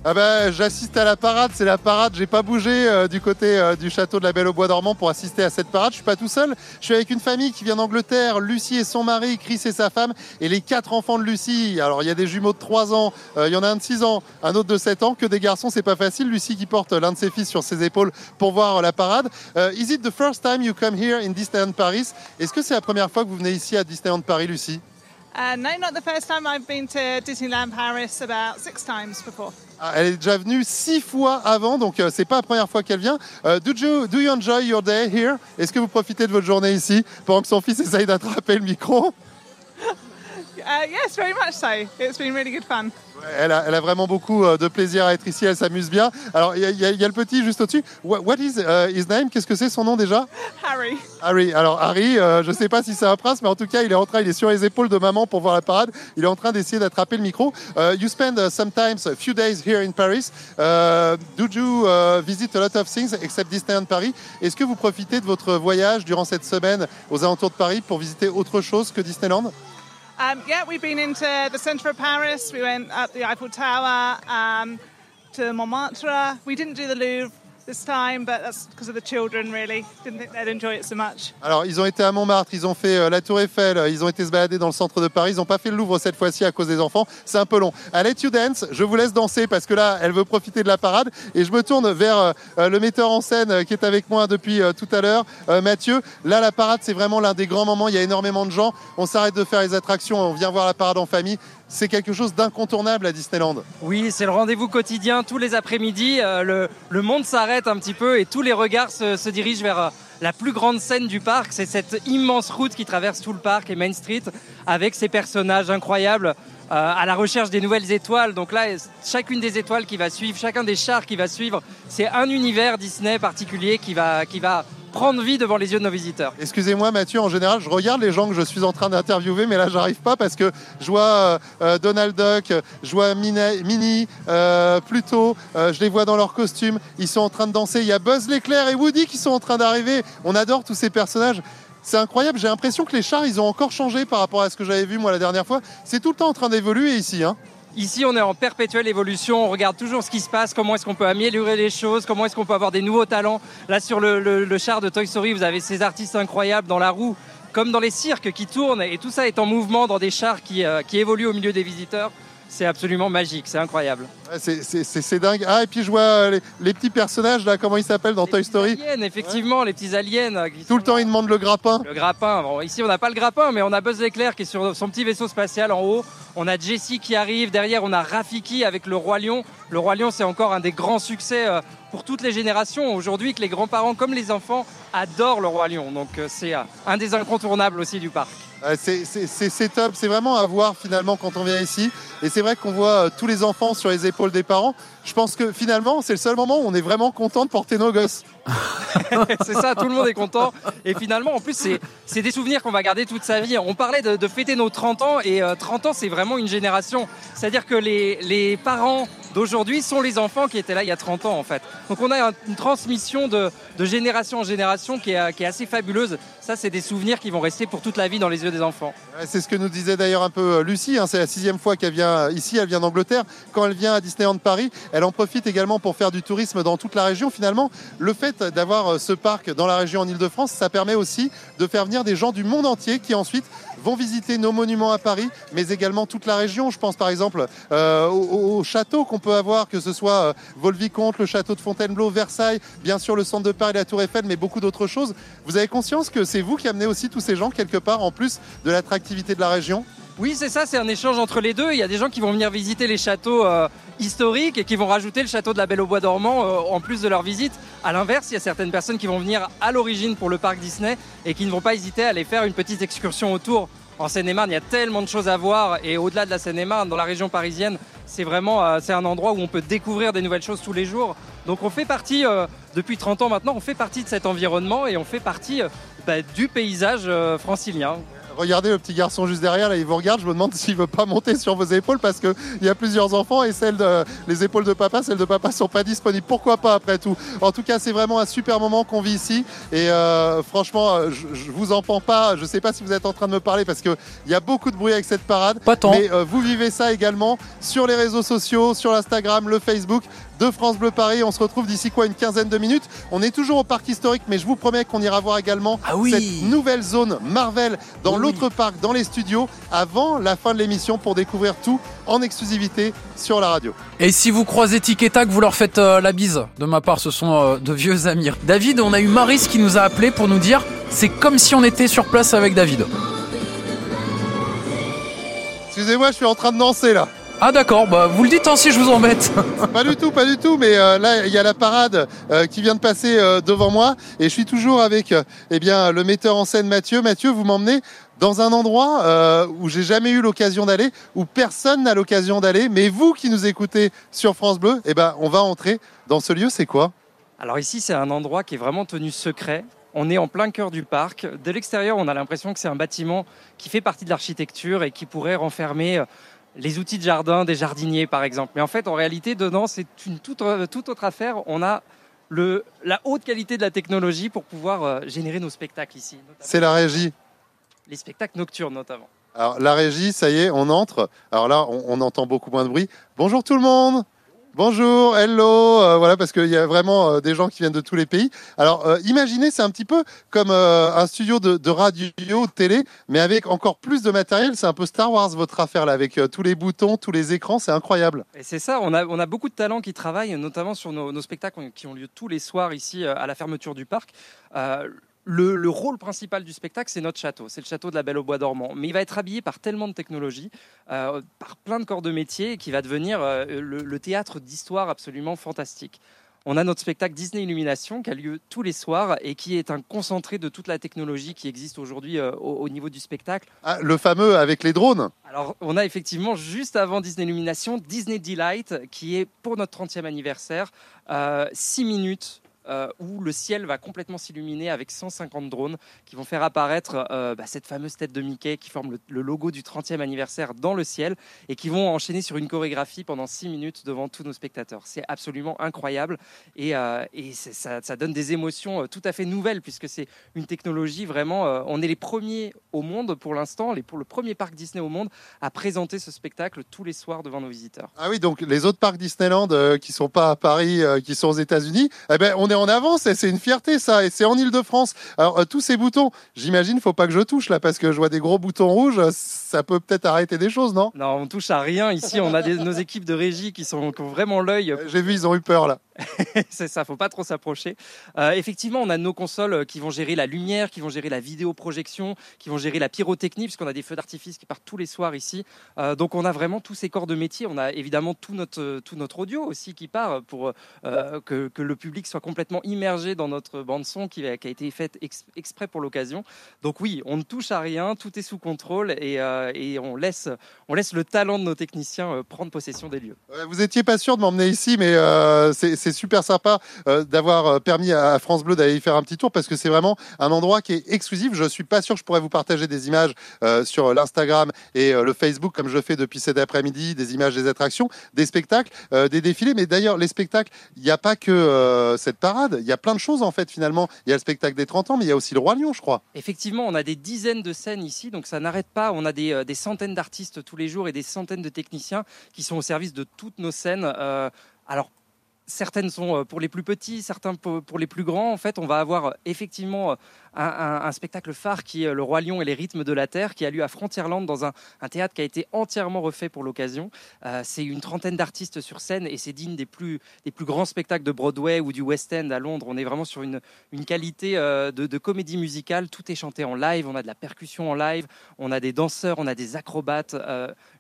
B: Ah ben, j'assiste à la parade, c'est la parade. J'ai pas bougé euh, du côté euh, du château de la Belle au Bois dormant pour assister à cette parade. Je suis pas tout seul. Je suis avec une famille qui vient d'Angleterre. Lucie et son mari, Chris et sa femme, et les quatre enfants de Lucie. Alors il y a des jumeaux de 3 ans, euh, il y en a un de 6 ans, un autre de 7 ans. Que des garçons, c'est pas facile. Lucie qui porte l'un de ses fils sur ses épaules pour voir la parade. Is it the first time you come here in Disneyland Paris? Est-ce que c'est la première fois que vous venez ici à Disneyland Paris, Lucie?
F: Uh, no, not the first time. I've been to Disneyland Paris about six times before.
B: Ah, Elle est déjà venue six fois avant, donc euh, c'est pas la première fois qu'elle vient. Euh, do, you, do you enjoy your day here? Est-ce que vous profitez de votre journée ici pendant que son fils essaye d'attraper le micro?
F: Uh, yes, very much so. It's been really good fun.
B: Elle a, elle a vraiment beaucoup euh, de plaisir à être ici, elle s'amuse bien. Alors, il y, a- y y le petit juste au-dessus. What, what is uh, his name? Qu'est-ce que c'est son nom déjà?
F: Harry.
B: Harry. Alors, Harry, euh, je ne sais pas si c'est un prince, mais en tout cas, il est en train, il est sur les épaules de maman pour voir la parade. Il est en train d'essayer d'attraper le micro. Uh, you spend uh, sometimes a few days here in Paris. Do you visit a lot of things except Disneyland Paris? Est-ce que vous profitez de votre voyage durant cette semaine aux alentours de Paris pour visiter autre chose que Disneyland?
F: Um, yeah, we've been into the centre of Paris. We went up the Eiffel Tower um, to Montmartre. We didn't do the Louvre
B: Alors, ils ont été à Montmartre, ils ont fait euh, la Tour Eiffel, euh, ils ont été se balader dans le centre de Paris, ils n'ont pas fait le Louvre cette fois-ci à cause des enfants. C'est un peu long. I let you je vous laisse danser parce que là, elle veut profiter de la parade. Et je me tourne vers euh, le metteur en scène qui est avec moi depuis tout à l'heure, Mathieu. Là, la parade, c'est vraiment l'un des grands moments. Il y a énormément de gens. On s'arrête de faire les attractions, on vient voir la parade en famille. C'est quelque chose d'incontournable à Disneyland.
E: Oui, c'est le rendez-vous quotidien tous les après-midi. euh, le, monde s'arrête un petit peu et tous les regards se, se dirigent vers euh, la plus grande scène du parc. C'est cette immense route qui traverse tout le parc et Main Street avec ces personnages incroyables. euh, à la recherche des nouvelles étoiles. Donc là, chacune des étoiles qui va suivre, chacun des chars qui va suivre, c'est un univers Disney particulier qui va, qui va prendre vie devant les yeux de nos visiteurs.
B: Excusez-moi Mathieu, en général, je regarde les gens que je suis en train d'interviewer, mais là, j'arrive pas parce que je vois euh, euh, Donald Duck, je vois Minnie, euh, Pluto, je les vois dans leurs costumes, ils sont en train de danser. Il y a Buzz l'éclair et Woody qui sont en train d'arriver. On adore tous ces personnages. C'est incroyable, j'ai l'impression que les chars, ils ont encore changé par rapport à ce que j'avais vu moi la dernière fois. C'est tout le temps en train d'évoluer ici. Hein.
E: Ici, on est en perpétuelle évolution. On regarde toujours ce qui se passe, comment est-ce qu'on peut améliorer les choses, comment est-ce qu'on peut avoir des nouveaux talents. Là, sur le, char de Toy Story, vous avez ces artistes incroyables dans la roue, comme dans les cirques qui tournent, et tout ça est en mouvement dans des chars qui, euh, qui évoluent au milieu des visiteurs. C'est absolument magique, c'est incroyable.
B: Ouais, c'est- c'est c'est- c'est dingue. Ah, et puis je vois euh, les, les petits personnages là, comment ils s'appellent dans
E: Les
B: Toy Story.
E: aliens, effectivement, les petits aliens. euh, qui
B: Tout le temps,
E: là.
B: ils demandent le grappin.
E: Le grappin. Bon, ici, on n'a pas le grappin, mais on a Buzz l'éclair qui est sur son petit vaisseau spatial en haut. On a Jessie qui arrive. Derrière, on a Rafiki avec le Roi Lion. Le Roi Lion, c'est encore un des grands succès euh, pour toutes les générations. Aujourd'hui, que les grands-parents comme les enfants adorent le Roi Lion. Donc, c'est un des incontournables aussi du parc.
B: C'est- c'est top, c'est vraiment à voir finalement quand on vient ici. Et c'est vrai qu'on voit euh, tous les enfants sur les épaules des parents. Je pense que finalement, c'est le seul moment où on est vraiment content de porter nos gosses.
E: c'est ça, tout le monde est content. Et finalement, en plus, c'est des souvenirs qu'on va garder toute sa vie. On parlait de, de fêter nos 30 ans, et euh, 30 ans, c'est vraiment une génération. C'est-à-dire que les, les parents d'aujourd'hui sont les enfants qui étaient là il y a 30 ans, en fait. Donc on a un- une transmission de, de génération en génération qui est, qui est assez fabuleuse. Ça, c'est des souvenirs qui vont rester pour toute la vie dans les yeux des enfants.
B: C'est ce que nous disait d'ailleurs un peu euh, Lucie. hein. c'est la sixième fois qu'elle vient euh, ici. Elle vient d'Angleterre. Quand elle vient à Disneyland Paris, elle en profite également pour faire du tourisme dans toute la région. Finalement, le fait d'avoir euh, ce parc dans la région en Ile-de-France, ça permet aussi de faire venir des gens du monde entier qui ensuite vont visiter nos monuments à Paris, mais également toute la région. Je pense par exemple euh, au, au- au château qu'on peut avoir, que ce soit euh, Vaux-le-Vicomte, le château de Fontainebleau, Versailles, bien sûr le centre de Paris, la Tour Eiffel, mais beaucoup d'autres choses. Vous avez conscience que c'est vous qui amenez aussi tous ces gens quelque part en plus de l'attractivité de la région?
E: Oui, c'est ça, c'est un échange entre les deux. Il y a des gens qui vont venir visiter les châteaux euh, historiques et qui vont rajouter le château de la Belle au Bois dormant euh, en plus de leur visite. À l'inverse, il y a certaines personnes qui vont venir à l'origine pour le parc Disney et qui ne vont pas hésiter à aller faire une petite excursion autour. En Seine-et-Marne, il y a tellement de choses à voir et au-delà de la Seine-et-Marne, dans la région parisienne, c'est vraiment euh, un endroit où on peut découvrir des nouvelles choses tous les jours. Donc on fait partie, euh, depuis 30 ans maintenant, on fait partie de cet environnement et on fait partie euh, bah, du paysage francilien.
B: Regardez le petit garçon juste derrière, là, il vous regarde. Je me demande s'il veut pas monter sur vos épaules parce qu'il y a plusieurs enfants et celles de, les épaules de papa, celles de papa sont pas disponibles. Pourquoi pas après tout? En tout cas, c'est vraiment un super moment qu'on vit ici. Et euh, franchement, euh, je, je vous en pends pas. Je sais pas si vous êtes en train de me parler parce qu'il y a beaucoup de bruit avec cette parade.
A: Pas tant.
B: Mais euh, vous vivez ça également sur les réseaux sociaux, sur l'Instagram, le Facebook de France Bleu Paris. On se retrouve d'ici quoi une quinzaine de minutes. On est toujours au parc historique, mais je vous promets qu'on ira voir également
A: Ah oui.
B: cette nouvelle zone Marvel dans
A: Oui,
B: l'autre parc, dans les studios, avant la fin de l'émission pour découvrir tout en exclusivité sur la radio.
A: Et si vous croisez Tic et Tac, vous leur faites euh, la bise. De ma part, ce sont euh, de vieux amis. David, on a eu Maris qui nous a appelé pour nous dire c'est comme si on était sur place avec David.
B: Excusez-moi, je suis en train de danser là.
A: Ah d'accord, bah vous le dites hein, si je vous embête.
B: Pas du tout, pas du tout, mais euh, là il y a la parade euh, qui vient de passer euh, devant moi et je suis toujours avec euh, eh bien le metteur en scène Mathieu. Mathieu, vous m'emmenez dans un endroit euh, où j'ai jamais eu l'occasion d'aller, où personne n'a l'occasion d'aller, mais vous qui nous écoutez sur France Bleu, eh ben on va entrer dans ce lieu. C'est quoi?
E: Alors ici, c'est un endroit qui est vraiment tenu secret. On est en plein cœur du parc. De l'extérieur, on a l'impression que c'est un bâtiment qui fait partie de l'architecture et qui pourrait renfermer euh, les outils de jardin des jardiniers, par exemple. Mais en fait, en réalité, dedans, c'est une toute, euh, toute autre affaire. On a le, la haute qualité de la technologie pour pouvoir euh, générer nos spectacles ici.
B: C'est la régie.
E: Les spectacles nocturnes, notamment.
B: Alors la régie, ça y est, on entre. Alors là, on, on entend beaucoup moins de bruit. Bonjour tout le monde. Bonjour, hello, euh, voilà parce qu'il y a vraiment euh, des gens qui viennent de tous les pays. Alors euh, imaginez, c'est un petit peu comme un studio de, radio, de télé, mais avec encore plus de matériel. C'est un peu Star Wars votre affaire là, avec tous les boutons, tous les écrans, c'est incroyable.
E: Et c'est ça, on a, beaucoup de talents qui travaillent, notamment sur nos, spectacles qui ont lieu tous les soirs ici à la fermeture du parc. Le, le rôle principal du spectacle, c'est notre château, c'est le château de la Belle au Bois dormant. Mais il va être habillé par tellement de technologies, euh, par plein de corps de métier, qui va devenir euh, le, le théâtre d'histoire absolument fantastique. On a notre spectacle Disney Illumination qui a lieu tous les soirs et qui est un concentré de toute la technologie qui existe aujourd'hui euh, au, au niveau du spectacle.
B: Ah, le fameux avec les drones.
E: Alors, on a effectivement, juste avant Disney Illumination, Disney Delight, qui est pour notre 30e anniversaire, 6 minutes. Euh, où le ciel va complètement s'illuminer avec 150 drones qui vont faire apparaître euh, bah, cette fameuse tête de Mickey qui forme le, logo du 30e anniversaire dans le ciel et qui vont enchaîner sur une chorégraphie pendant 6 minutes devant tous nos spectateurs. C'est absolument incroyable et, euh, ça, donne des émotions tout à fait nouvelles puisque c'est une technologie vraiment. on est les premiers au monde pour l'instant, pour le premier parc Disney au monde à présenter ce spectacle tous les soirs devant nos visiteurs.
B: Ah oui, donc les autres parcs Disneyland qui sont pas à Paris, qui sont aux États-Unis, eh ben on est en avance et c'est une fierté ça. Et c'est en Île-de-France. Alors euh, tous ces boutons, j'imagine, faut pas que je touche là parce que je vois des gros boutons rouges. euh, Ça peut peut-être arrêter des choses, non?
E: Non, on touche à rien ici. On a des- nos équipes de régie qui, sont, qui ont vraiment l'œil
B: Euh, J'ai vu, ils ont eu peur là.
E: c'est ça, faut pas trop s'approcher. Euh, effectivement, on a nos consoles qui vont gérer la lumière, qui vont gérer la vidéoprojection, qui vont gérer la pyrotechnie, puisqu'on a des feux d'artifice qui partent tous les soirs ici. Euh, donc on a vraiment tous ces corps de métier. On a évidemment tout notre, tout notre audio aussi qui part pour que, que le public soit complètement immergé dans notre bande son qui, a- été faite ex- exprès pour l'occasion. Donc oui, on ne touche à rien, tout est sous contrôle et, euh, on, laisse, on laisse le talent de nos techniciens euh, prendre possession des lieux.
B: Ouais, Vous étiez pas sûr de m'emmener ici, mais euh, c'est super sympa euh, d'avoir euh, permis à France Bleu d'aller y faire un petit tour parce que c'est vraiment un endroit qui est exclusif. Je suis pas sûr que je pourrais vous partager des images euh, sur l'Instagram et euh, le Facebook comme je fais depuis cet après-midi, des images des attractions, des spectacles, euh, des défilés. Mais d'ailleurs, les spectacles, il n'y a pas que euh, cette Il y a plein de choses en fait finalement. Il y a le spectacle des 30 ans, mais il y a aussi le Roi Lion, je crois.
E: Effectivement, on a des dizaines de scènes ici, donc ça n'arrête pas. On a des, euh, centaines d'artistes tous les jours et des centaines de techniciens qui sont au service de toutes nos scènes. Euh, alors, certaines sont euh, pour les plus petits, certains pour, les plus grands. En fait, on va avoir euh, effectivement euh, un, spectacle phare qui est Le Roi Lion et les rythmes de la Terre, qui a lieu à Frontierland dans un, théâtre qui a été entièrement refait pour l'occasion. C'est une trentaine d'artistes sur scène et c'est digne des plus, grands spectacles de Broadway ou du West End à Londres. On est vraiment sur une, qualité de, comédie musicale. Tout est chanté en live. On a de la percussion en live. On a des danseurs, on a des acrobates,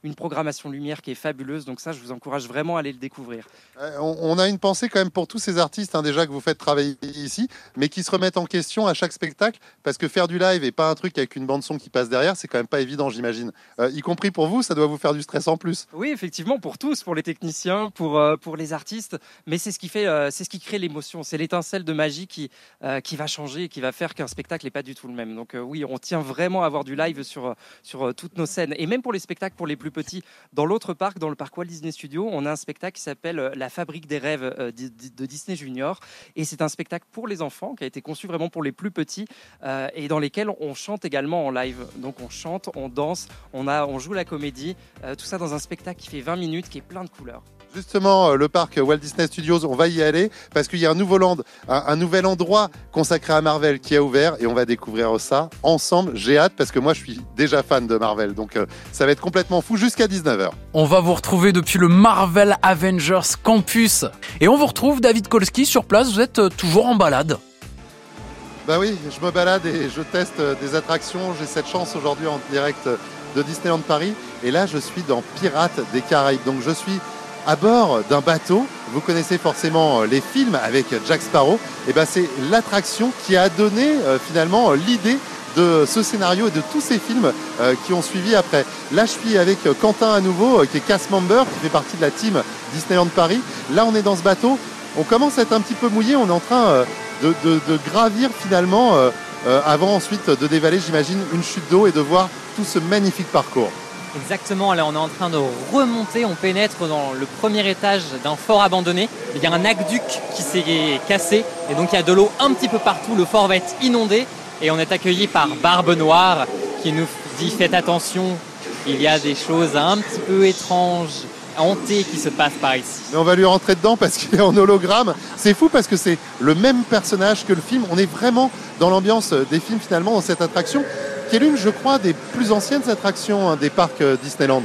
E: une programmation lumière qui est fabuleuse. Donc ça, je vous encourage vraiment à aller le découvrir.
B: Euh, on, a une pensée quand même pour tous ces artistes hein, déjà que vous faites travailler ici, mais qui se remettent en question à chaque spectacle parce que faire du live et pas un truc avec une bande son qui passe derrière, c'est quand même pas évident, j'imagine. Euh, y compris pour vous, ça doit vous faire du stress en plus.
E: Oui, effectivement, pour tous, pour les techniciens, pour, euh, pour les artistes. Mais c'est ce qui fait, c'est ce qui crée l'émotion. C'est l'étincelle de magie qui, qui va changer, qui va faire qu'un spectacle n'est pas du tout le même. Donc oui, on tient vraiment à avoir du live sur, sur toutes nos scènes. Et même pour les spectacles pour les plus petits, dans l'autre parc, dans le parc Walt Disney Studio, on a un spectacle qui s'appelle euh, La Fabrique des rêves euh, de Disney Junior. Et c'est un spectacle pour les enfants qui a été conçu vraiment pour les plus petits euh, et dans lesquels on chante également en live. Donc on chante, on danse, on, a, on joue la comédie, tout ça dans un spectacle qui fait 20 minutes, qui est plein de couleurs.
B: Justement, euh, le parc Walt Disney Studios, on va y aller parce qu'il y a un nouveau land, un, un nouvel endroit consacré à Marvel qui a ouvert et on va découvrir ça ensemble. J'ai hâte parce que moi je suis déjà fan de Marvel, donc euh, ça va être complètement fou jusqu'à 19h.
A: On va vous retrouver depuis le Marvel Avengers Campus. Et on vous retrouve David Kolski sur place, vous êtes euh, toujours en balade.
B: Bah oui, je me balade et je teste des attractions. J'ai cette chance aujourd'hui en direct de Disneyland Paris. Et là, je suis dans Pirates des Caraïbes. Donc je suis à bord d'un bateau. Vous connaissez forcément euh, les films avec Jack Sparrow. Et ben c'est l'attraction qui a donné euh, finalement euh, l'idée de ce scénario et de tous ces films qui ont suivi après. Là, je suis avec Quentin à nouveau, qui est cast member, qui fait partie de la team Disneyland Paris. Là, on est dans ce bateau. On commence à être un petit peu mouillé. On est en train de gravir finalement, avant ensuite de dévaler, j'imagine, une chute d'eau et de voir tout ce magnifique parcours.
C: Exactement, là on est en train de remonter, on pénètre dans le premier étage d'un fort abandonné. Il y a un aqueduc qui s'est cassé et donc il y a de l'eau un petit peu partout, le fort va être inondé et on est accueilli par Barbe Noire qui nous dit faites attention, il y a des choses un petit peu étranges, hantées qui se passent par ici.
B: On va lui rentrer dedans parce qu'il est en hologramme. C'est fou parce que c'est le même personnage que le film. On est vraiment dans l'ambiance des films finalement dans cette attraction qui est l'une, je crois, des plus anciennes attractions hein, des parcs euh, Disneyland.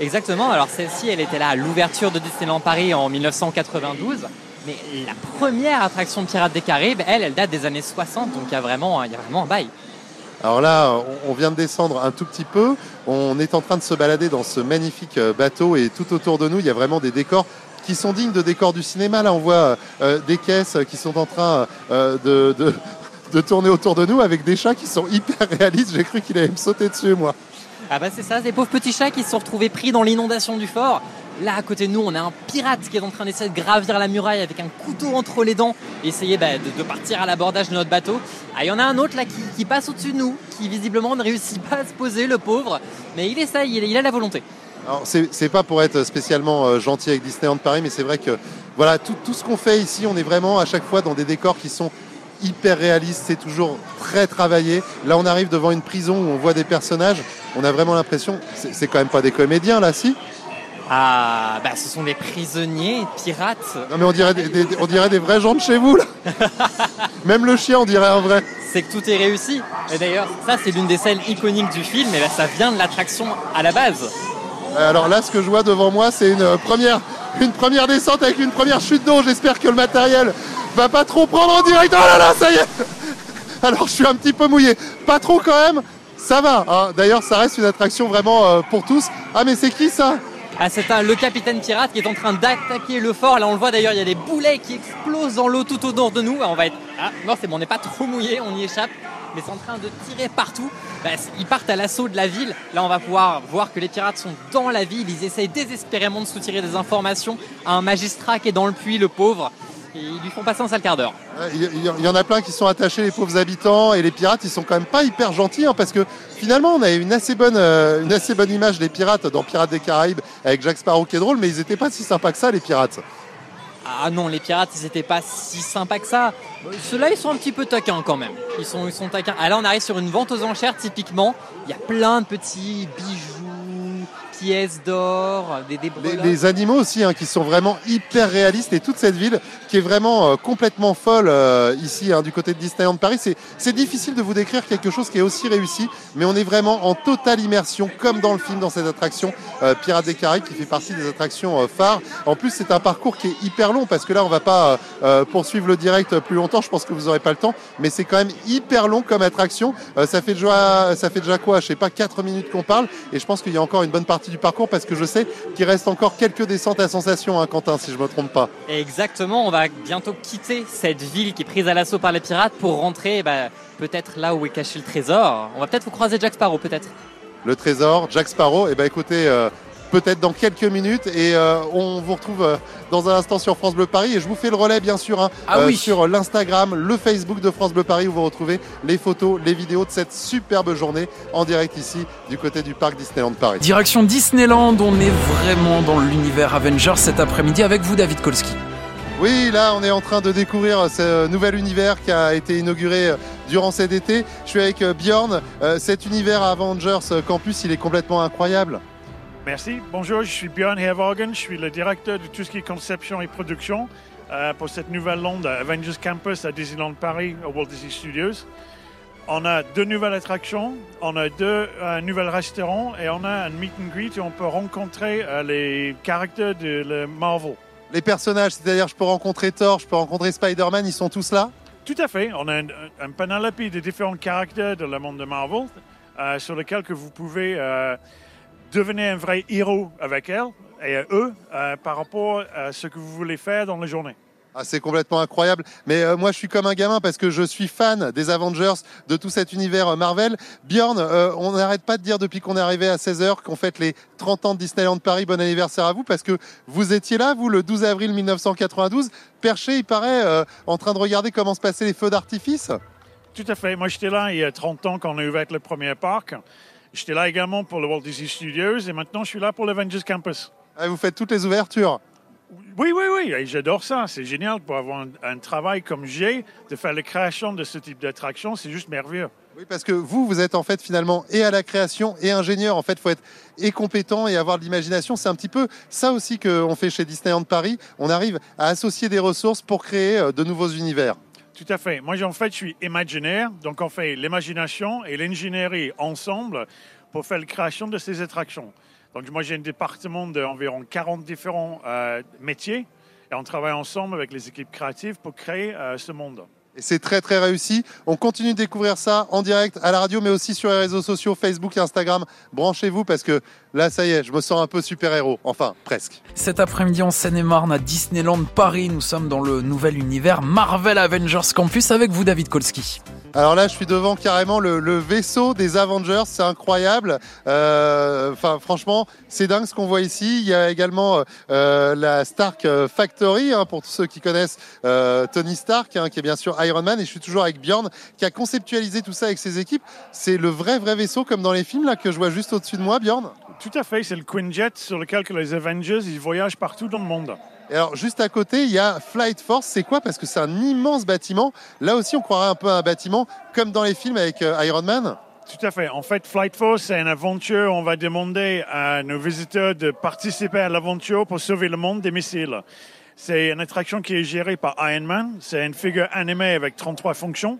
C: Exactement. Alors celle-ci, elle était là à l'ouverture de Disneyland Paris en 1992. Mais la première attraction de Pirates des Caraïbes, elle, elle date des années 60, donc il y a vraiment, il y a vraiment un bail.
B: Alors là, on vient de descendre un tout petit peu. On est en train de se balader dans ce magnifique euh, bateau et tout autour de nous, il y a vraiment des décors qui sont dignes de décors du cinéma. Là, on voit euh, des caisses qui sont en train de, de tourner autour de nous avec des chats qui sont hyper réalistes. J'ai cru qu'il allait me sauter dessus, moi.
C: Ah bah c'est ça, des pauvres petits chats qui se sont retrouvés pris dans l'inondation du fort. Là à côté de nous, on a un pirate qui est en train d'essayer de gravir la muraille avec un couteau entre les dents et essayer bah, de, partir à l'abordage de notre bateau. Ah, il y en a un autre là qui, passe au-dessus de nous, qui visiblement ne réussit pas à se poser, le pauvre. Mais il essaye, il, il a la volonté.
B: Alors c'est pas pour être spécialement euh, gentil avec Disneyland Paris, mais c'est vrai que voilà tout, tout ce qu'on fait ici, on est vraiment à chaque fois dans des décors qui sont hyper réaliste, c'est toujours très travaillé. Là, on arrive devant une prison où on voit des personnages, on a vraiment l'impression, c'est quand même pas des comédiens là, si?
C: Ah, bah ce sont des prisonniers, pirates.
B: Non mais on dirait des, on dirait des vrais gens de chez vous là. même le chien, on dirait un vrai.
C: C'est que tout est réussi. Et d'ailleurs, ça c'est l'une des scènes iconiques du film, et ça vient de l'attraction à la base.
B: Alors là, ce que je vois devant moi, c'est une première, une première descente avec une première chute d'eau. J'espère que le matériel Va pas trop prendre en direct. Oh là là, ça y est Alors je suis un petit peu mouillé. Pas trop quand même. Ça va. Hein. D'ailleurs, ça reste une attraction vraiment euh, pour tous. Ah mais c'est qui ça?
C: Ah, c'est le capitaine pirate qui est en train d'attaquer le fort. Là, on le voit d'ailleurs, il y a des boulets qui explosent dans l'eau tout autour de nous. on va être. Ah, non, c'est bon, on n'est pas trop mouillé, on y échappe. Mais c'est en train de tirer partout. Bah, ils partent à l'assaut de la ville. Là, on va pouvoir voir que les pirates sont dans la ville. Ils essayent désespérément de soutirer des informations à un magistrat qui est dans le puits, le pauvre ils lui font passer un sale quart d'heure.
B: Il y en a plein qui sont attachés, les pauvres habitants, et les pirates, ils sont quand même pas hyper gentils, hein, parce que finalement, on a une assez bonne, euh, une assez bonne image des pirates dans Pirates des Caraïbes avec Jack Sparrow qui est drôle, mais ils n'étaient pas si sympas que ça, les pirates.
C: Ah non, les pirates, ils n'étaient pas si sympas que ça. Ceux-là, ils sont un petit peu taquins quand même. Ils sont, ils sont taquins. Ah là, on arrive sur une vente aux enchères, typiquement. Il y a plein de petits bijoux pièces d'or, des, des
B: les, animaux aussi, hein, qui sont vraiment hyper réalistes et toute cette ville qui est vraiment euh, complètement folle euh, ici, hein, du côté de Disneyland Paris. C'est difficile de vous décrire quelque chose qui est aussi réussi, mais on est vraiment en totale immersion, comme dans le film, dans cette attraction euh, Pirates des Caraïbes, qui fait partie des attractions phares. En plus, c'est un parcours qui est hyper long parce que là, on va pas poursuivre le direct plus longtemps. Je pense que vous aurez pas le temps, mais c'est quand même hyper long comme attraction. ça fait déjà, ça fait déjà quoi? Je sais pas, 4 minutes qu'on parle, et je pense qu'il y a encore une bonne partie du parcours parce que je sais qu'il reste encore quelques descentes à sensation, hein, Quentin, si je me trompe pas.
C: Exactement, on va bientôt quitter cette ville qui est prise à l'assaut par les pirates pour rentrer bah, peut-être là où est caché le trésor. On va peut-être vous croiser Jack Sparrow, peut-être.
B: Le trésor, Jack Sparrow, et eh ben écoutez, euh, peut-être dans quelques minutes. Et euh, on vous retrouve euh, dans un instant sur France Bleu Paris. Et je vous fais le relais, bien sûr, hein,
A: ah euh,
B: sur l'Instagram, le Facebook de France Bleu Paris, où vous retrouvez les photos, les vidéos de cette superbe journée en direct ici, du côté du parc Disneyland Paris.
A: Direction Disneyland, on est vraiment dans l'univers Avengers cet après-midi avec vous, David Kolski.
B: Oui, là, on est en train de découvrir ce nouvel univers qui a été inauguré durant cet été. Je suis avec Bjorn. Cet univers Avengers Campus, il est complètement incroyable.
G: Merci. Bonjour, je suis Björn Hervagen. Je suis le directeur de tout ce qui est conception et production euh, pour cette nouvelle londe Avengers Campus à Disneyland Paris, au Walt Disney Studios. On a deux nouvelles attractions, on a deux euh, nouveaux restaurants et on a un meet and greet où on peut rencontrer euh, les caractères de Marvel.
B: Les personnages, c'est-à-dire je peux rencontrer Thor, je peux rencontrer Spider-Man, ils sont tous là?
G: Tout à fait. On a un, un panel de différents caractères de le monde de Marvel. euh, sur lesquelles que vous pouvez devenir un vrai héros avec elles et eux euh, par rapport à ce que vous voulez faire dans la journée.
B: Ah, c'est complètement incroyable. Mais euh, moi, je suis comme un gamin parce que je suis fan des Avengers, de tout cet univers euh, Marvel. Bjorn, euh, on n'arrête pas de dire depuis qu'on est arrivé à 16h qu'on fête les 30 ans de Disneyland Paris. Bon anniversaire à vous parce que vous étiez là, vous, le 12 avril 1992, perché, il paraît, euh, en train de regarder comment se passaient les feux d'artifice.
G: Tout à fait. Moi, j'étais là il y a 30 ans quand on a ouvert le premier parc. J'étais là également pour le Walt Disney Studios et maintenant je suis là pour l'Avengers Campus.
B: Ah, Vous faites toutes les ouvertures?
G: Oui, oui, oui, et j'adore ça. C'est génial pour avoir un, un travail comme j'ai, de faire la création de ce type d'attraction. C'est juste merveilleux.
B: Oui, parce que vous, vous êtes en fait finalement et à la création et ingénieur. En fait, il faut être et compétent et avoir de l'imagination. C'est un petit peu ça aussi qu'on fait chez Disneyland Paris. On arrive à associer des ressources pour créer euh, de nouveaux univers.
G: Tout à fait. Moi, en fait, je suis imaginaire. Donc, on fait l'imagination et l'ingénierie ensemble pour faire la création de ces attractions. Donc, moi, j'ai un département d'environ 40 différents euh, métiers et on travaille ensemble avec les équipes créatives pour créer euh, ce monde.
B: Et c'est très très réussi. On continue de découvrir ça en direct à la radio, mais aussi sur les réseaux sociaux, Facebook et Instagram. Branchez-vous parce que là, ça y est, je me sens un peu super-héros. Enfin, presque.
A: Cet après-midi en Seine-et-Marne à Disneyland Paris, nous sommes dans le nouvel univers Marvel Avengers Campus avec vous David Kolski.
B: Alors là, je suis devant carrément le, le vaisseau des Avengers, c'est incroyable. Euh, franchement, c'est dingue ce qu'on voit ici. Il y a également euh, la Stark Factory, hein, pour tous ceux qui connaissent euh, Tony Stark, hein, qui est bien sûr Iron Man. Et je suis toujours avec Bjorn, qui a conceptualisé tout ça avec ses équipes. C'est le vrai, vrai vaisseau, comme dans les films là que je vois juste au-dessus de moi, Bjorn.
G: Tout à fait. C'est le Quinjet sur lequel que les Avengers ils voyagent partout dans le monde.
B: Et alors, juste à côté, il y a Flight Force. C'est quoi? Parce que c'est un immense bâtiment. Là aussi, on croirait un peu à un bâtiment, comme dans les films avec euh, Iron Man.
G: Tout à fait. En fait, Flight Force, c'est une aventure. On va demander à nos visiteurs de participer à l'aventure pour sauver le monde des missiles. C'est une attraction qui est gérée par Iron Man. C'est une figure animée avec 33 fonctions.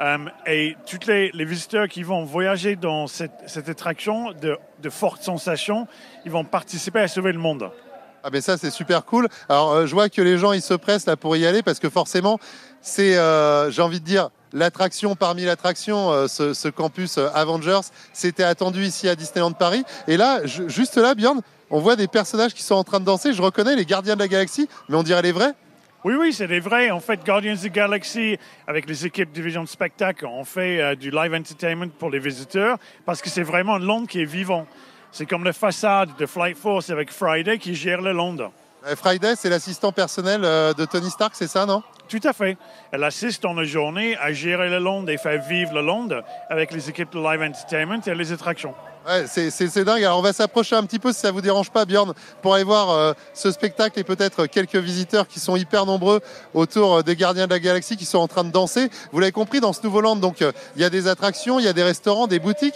G: Euh, et tous les, les visiteurs qui vont voyager dans cette, cette attraction de, de fortes sensations, ils vont participer à sauver le monde.
B: Ah mais ça c'est super cool. Alors euh, je vois que les gens ils se pressent là pour y aller parce que forcément c'est euh, j'ai envie de dire l'attraction parmi l'attraction euh, ce, campus Avengers c'était attendu ici à Disneyland Paris et là ju- juste là Bjorn on voit des personnages qui sont en train de danser. Je reconnais les Gardiens de la Galaxie mais on dirait les vrais.
G: Oui, oui, c'est des vrais. En fait, Guardians of the Galaxy, avec les équipes Division de Spectacle, on fait euh, du live entertainment pour les visiteurs parce que c'est vraiment land qui est vivant. C'est comme la façade de Flight Force avec Friday qui gère le land.
B: Euh, Friday c'est l'assistant personnel euh, de Tony Stark c'est ça non?
G: Tout à fait. Elle assiste dans la journée à gérer le land et faire vivre le land avec les équipes de live entertainment et les attractions.
B: Ouais, c'est- dingue. Alors on va s'approcher un petit peu si ça vous dérange pas, Bjorn, pour aller voir euh, ce spectacle et peut-être quelques visiteurs qui sont hyper nombreux autour euh, des Gardiens de la Galaxie qui sont en train de danser. Vous l'avez compris, dans ce nouveau land, donc euh, il y a des attractions, il y a des restaurants, des boutiques.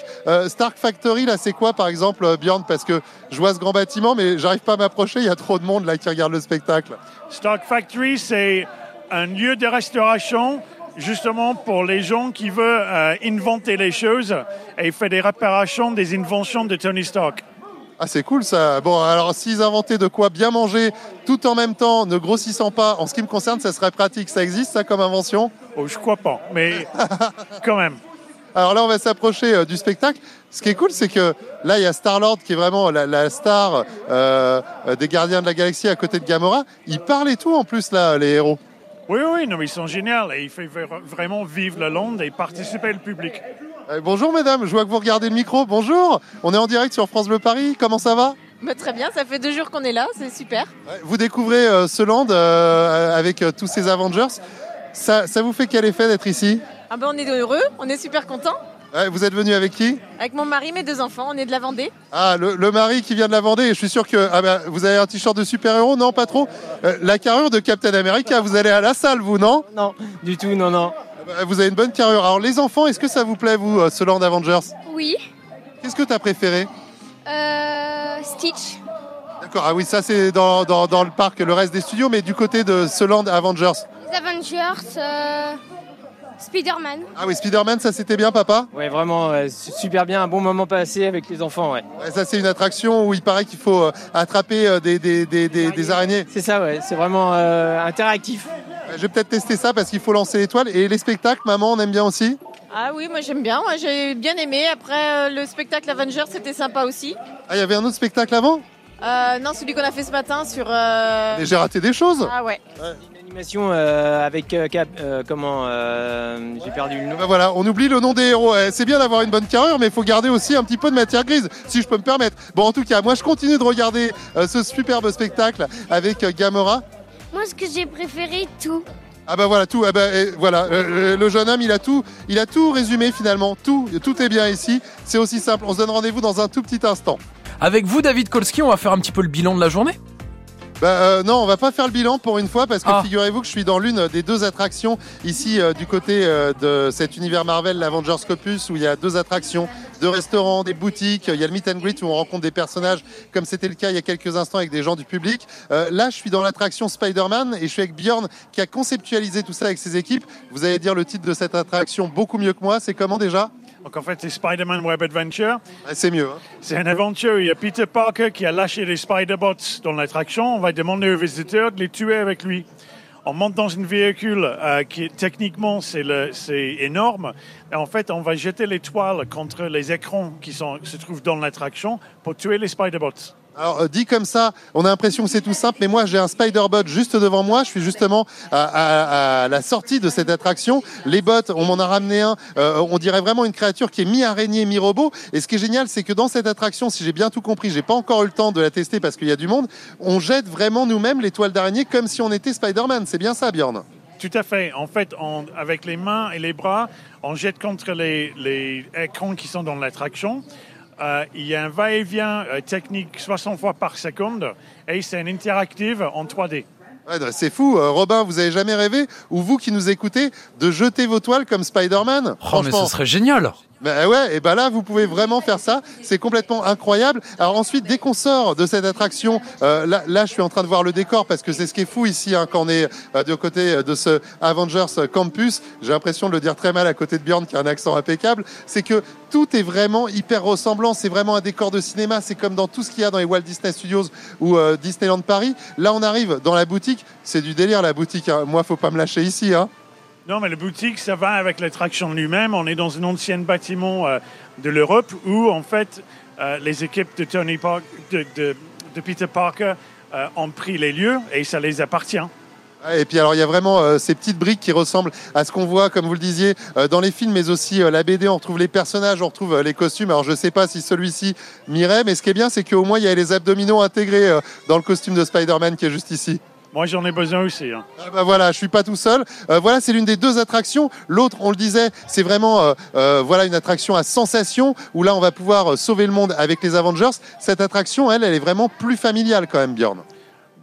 B: Stark Factory, là, c'est quoi, par exemple, Bjorn? Parce que je vois ce grand bâtiment, mais j'arrive pas à m'approcher. Il y a trop de monde là qui regarde le spectacle.
G: Stark Factory, c'est un lieu de restauration justement pour les gens qui veulent euh, inventer les choses et faire des réparations des inventions de Tony Stark.
B: Ah, c'est cool ça. Bon, alors s'ils inventaient de quoi bien manger tout en même temps, ne grossissant pas, en ce qui me concerne, ça serait pratique. Ça existe, ça, comme invention?
G: Oh, je crois pas, mais quand même.
B: Alors là, on va s'approcher euh, du spectacle. Ce qui est cool, c'est que là, il y a Star-Lord qui est vraiment la, la star euh, des Gardiens de la Galaxie à côté de Gamora. Il parle et tout en plus, là, les héros.
G: Oui, oui, non, ils sont géniaux et il fait vra- vraiment vivre le land et participer le public.
B: Euh, bonjour, mesdames. Je vois que vous regardez le micro. Bonjour. On est en direct sur France Bleu Paris. Comment ça va?
H: Bah, très bien, ça fait deux jours qu'on est là, c'est super.
B: Vous découvrez euh, ce land euh, avec euh, tous ces Avengers. Ça, ça vous fait quel effet d'être ici?
H: Ah ben, on est heureux, on est super contents.
B: Ouais, Vous êtes venu avec qui
H: Avec mon mari, mes deux enfants, on est de la Vendée.
B: Ah, le, le mari qui vient de la Vendée. Et je suis sûr que ah bah, vous avez un t-shirt de super-héros. Non, pas trop. Euh, la carrure de Captain America. Vous allez à la salle, vous, non
I: Non, du tout, non, non.
B: Euh, Vous avez une bonne carrure. Alors, les enfants, est-ce que ça vous plaît, vous, euh, ce Land Avengers
J: Oui.
B: Qu'est-ce que tu as préféré
J: Euh, Stitch.
B: D'accord. Ah oui, ça, c'est dans, dans, dans le parc, le reste des studios, mais du côté de ce Land Avengers.
J: Les Avengers. euh, Spider-Man.
B: Ah oui, Spider-Man, ça, c'était bien, papa
I: Ouais, vraiment, super bien, un bon moment passé avec les enfants, ouais.
B: Ouais, Ça, c'est une attraction où il paraît qu'il faut euh, attraper euh, des, des, des, des, des araignées.
I: C'est ça, ouais, c'est vraiment euh, interactif.
B: Je vais peut-être tester ça parce qu'il faut lancer l'étoile. Et les spectacles, maman, on aime bien aussi
H: Ah oui, moi j'aime bien. Moi j'ai bien aimé. Après euh, le spectacle Avengers, c'était sympa aussi.
B: Ah, il y avait un autre spectacle avant
H: Euh, non, celui qu'on a fait ce matin sur. euh,
B: Et j'ai raté des choses
H: Ah ouais.
I: Animation euh, avec euh, Cap- euh, comment euh, J'ai perdu le nom.
B: Ben voilà, on oublie le nom des héros. Eh, C'est bien d'avoir une bonne carrure, mais il faut garder aussi un petit peu de matière grise, si je peux me permettre. Bon, en tout cas, moi je continue de regarder euh, ce superbe spectacle avec euh, Gamora.
J: Moi, ce que j'ai préféré, tout.
B: Ah bah voilà tout, ah bah, voilà euh, le jeune homme il a tout, il a tout résumé finalement, tout, tout est bien ici. C'est aussi simple. On se donne rendez-vous dans un tout petit instant.
A: Avec vous, David Kolski, on va faire un petit peu le bilan de la journée.
B: Bah euh, non, on va pas faire le bilan pour une fois parce que
A: Ah.
B: figurez-vous que je suis dans l'une des deux attractions ici euh, du côté euh, de cet univers Marvel, l'Avengers Scopus, où il y a deux attractions, deux restaurants, des boutiques. Il y a le meet and greet où on rencontre des personnages, comme c'était le cas il y a quelques instants avec des gens du public. Euh, là, je suis dans l'attraction Spider-Man et je suis avec Bjorn qui a conceptualisé tout ça avec ses équipes. Vous allez dire le titre de cette attraction beaucoup mieux que moi. C'est comment déjà?
G: Donc en fait, c'est Spider-Man Web Adventure.
B: Ah, C'est mieux. hein.
G: C'est une aventure. Il y a Peter Parker qui a lâché les Spider-Bots dans l'attraction. On va demander aux visiteurs de les tuer avec lui. On monte dans un véhicule euh, qui, techniquement, c'est énorme. Et en fait, on va jeter les toiles contre les écrans qui sont, se trouvent dans l'attraction pour tuer les Spider-Bots.
B: Alors euh, dit comme ça, on a l'impression que c'est tout simple, mais moi j'ai un Spider-Bot juste devant moi. Je suis justement à, la sortie de cette attraction. Les bots, on m'en a ramené un. euh, on dirait vraiment une créature qui est mi-araignée, mi-robot. Et ce qui est génial, c'est que dans cette attraction, si j'ai bien tout compris, j'ai pas encore eu le temps de la tester parce qu'il y a du monde. On jette vraiment nous-mêmes les toiles d'araignée comme si on était Spider-Man. C'est bien ça, Bjorn?
G: Tout à fait. En fait, avec les mains et les bras, on jette contre les, les écrans qui sont dans l'attraction. Euh, il y a un va-et-vient euh, technique 60 fois par seconde et c'est une interactive en 3D.
B: Ouais, non, c'est fou. Euh, Robin, vous avez jamais rêvé, ou vous qui nous écoutez, de jeter vos toiles comme Spider-Man?
A: Oh, mais ce serait génial.
B: Ben ouais, et ben là, vous pouvez vraiment faire ça. C'est complètement incroyable. Alors ensuite, dès qu'on sort de cette attraction, euh, là, là, je suis en train de voir le décor parce que c'est ce qui est fou ici hein, quand on est euh, côté de ce Avengers Campus. J'ai l'impression de le dire très mal à côté de Bjorn qui a un accent impeccable. C'est que tout est vraiment hyper ressemblant. C'est vraiment un décor de cinéma. C'est comme dans tout ce qu'il y a dans les Walt Disney Studios ou euh, Disneyland Paris. Là, on arrive dans la boutique. C'est du délire la boutique. hein. Moi, faut pas me lâcher ici. Hein.
G: Non, mais la boutique, ça va avec l'attraction lui-même. On est dans un ancien bâtiment euh, de l'Europe où, en fait, euh, les équipes de Tony Park, de, Peter Parker euh, ont pris les lieux et ça les appartient.
B: Ouais, Et puis alors il y a vraiment ces petites briques qui ressemblent à ce qu'on voit, comme vous le disiez, dans les films, mais aussi la BD. On retrouve les personnages, on retrouve les costumes. Alors je sais pas si celui-ci m'irait, mais ce qui est bien, c'est qu'au moins il y a les abdominaux intégrés dans le costume de Spider-Man qui est juste ici.
G: Moi, j'en ai besoin aussi. hein.
B: Ah bah voilà, je suis pas tout seul. Euh, voilà, c'est l'une des deux attractions. L'autre, on le disait, c'est vraiment euh, euh, voilà une attraction à sensation où là on va pouvoir sauver le monde avec les Avengers. Cette attraction, elle, elle est vraiment plus familiale quand même, Bjorn.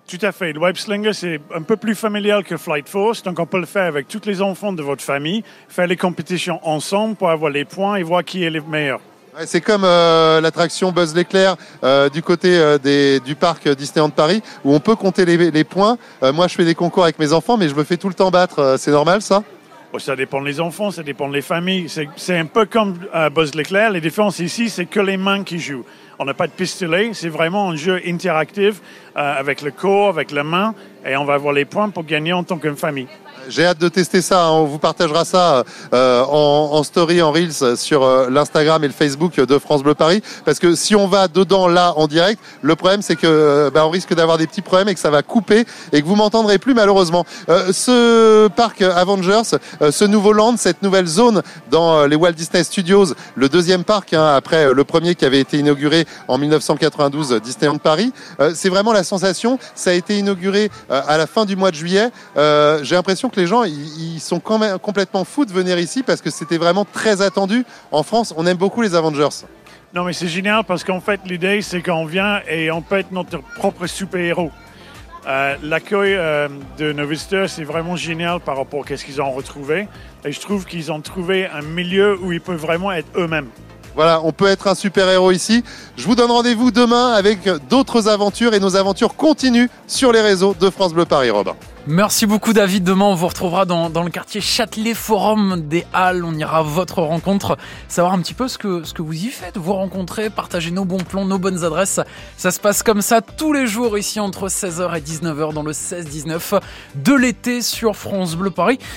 G: Tout à fait. Le Web Slinger, c'est un peu plus familial que Flight Force. Donc, on peut le faire avec tous les enfants de votre famille, faire les compétitions ensemble pour avoir les points et voir qui est le meilleur.
B: C'est comme euh, l'attraction Buzz l'éclair euh, du côté euh, des, du parc Disneyland Paris où on peut compter les, points. Moi, je fais des concours avec mes enfants, mais je me fais tout le temps battre. C'est normal, ça?
G: Bon, ça dépend des enfants, ça dépend des familles. C'est- un peu comme Buzz l'éclair. Les différences ici, c'est que les mains qui jouent. On n'a pas de pistolet. C'est vraiment un jeu interactif avec le corps, avec la main. Et on va avoir les points pour gagner en tant qu'une famille.
B: J'ai hâte de tester ça. hein. On vous partagera ça euh, en, en story, en reels sur euh, l'Instagram et le Facebook de France Bleu Paris. Parce que si on va dedans là en direct, le problème c'est que euh, bah, on risque d'avoir des petits problèmes et que ça va couper et que vous m'entendrez plus malheureusement. Euh, ce parc Avengers, euh, ce nouveau land, cette nouvelle zone dans euh, les Walt Disney Studios, le deuxième parc hein, après le premier qui avait été inauguré en 1992, euh, Disneyland Paris, c'est vraiment la sensation. Ça a été inauguré à la fin du mois de juillet. J'ai l'impression les gens ils, ils sont quand même complètement fous de venir ici parce que c'était vraiment très attendu. En France, on aime beaucoup les Avengers.
G: Non, mais c'est génial parce qu'en fait, l'idée, c'est qu'on vient et on peut être notre propre super-héros. Euh, L'accueil euh, de nos visiteurs, c'est vraiment génial par rapport à ce qu'ils ont retrouvé. Et je trouve qu'ils ont trouvé un milieu où ils peuvent vraiment être eux-mêmes.
B: Voilà, on peut être un super-héros ici. Je vous donne rendez-vous demain avec d'autres aventures et nos aventures continuent sur les réseaux de France Bleu Paris, Robin.
A: Merci beaucoup David. Demain, on vous retrouvera dans, le quartier Châtelet Forum des Halles. On ira à votre rencontre, savoir un petit peu ce que, ce que vous y faites, vous rencontrer, partager nos bons plans, nos bonnes adresses. Ça se passe comme ça tous les jours ici entre 16h et 19h dans le 16-19 de l'été sur France Bleu Paris.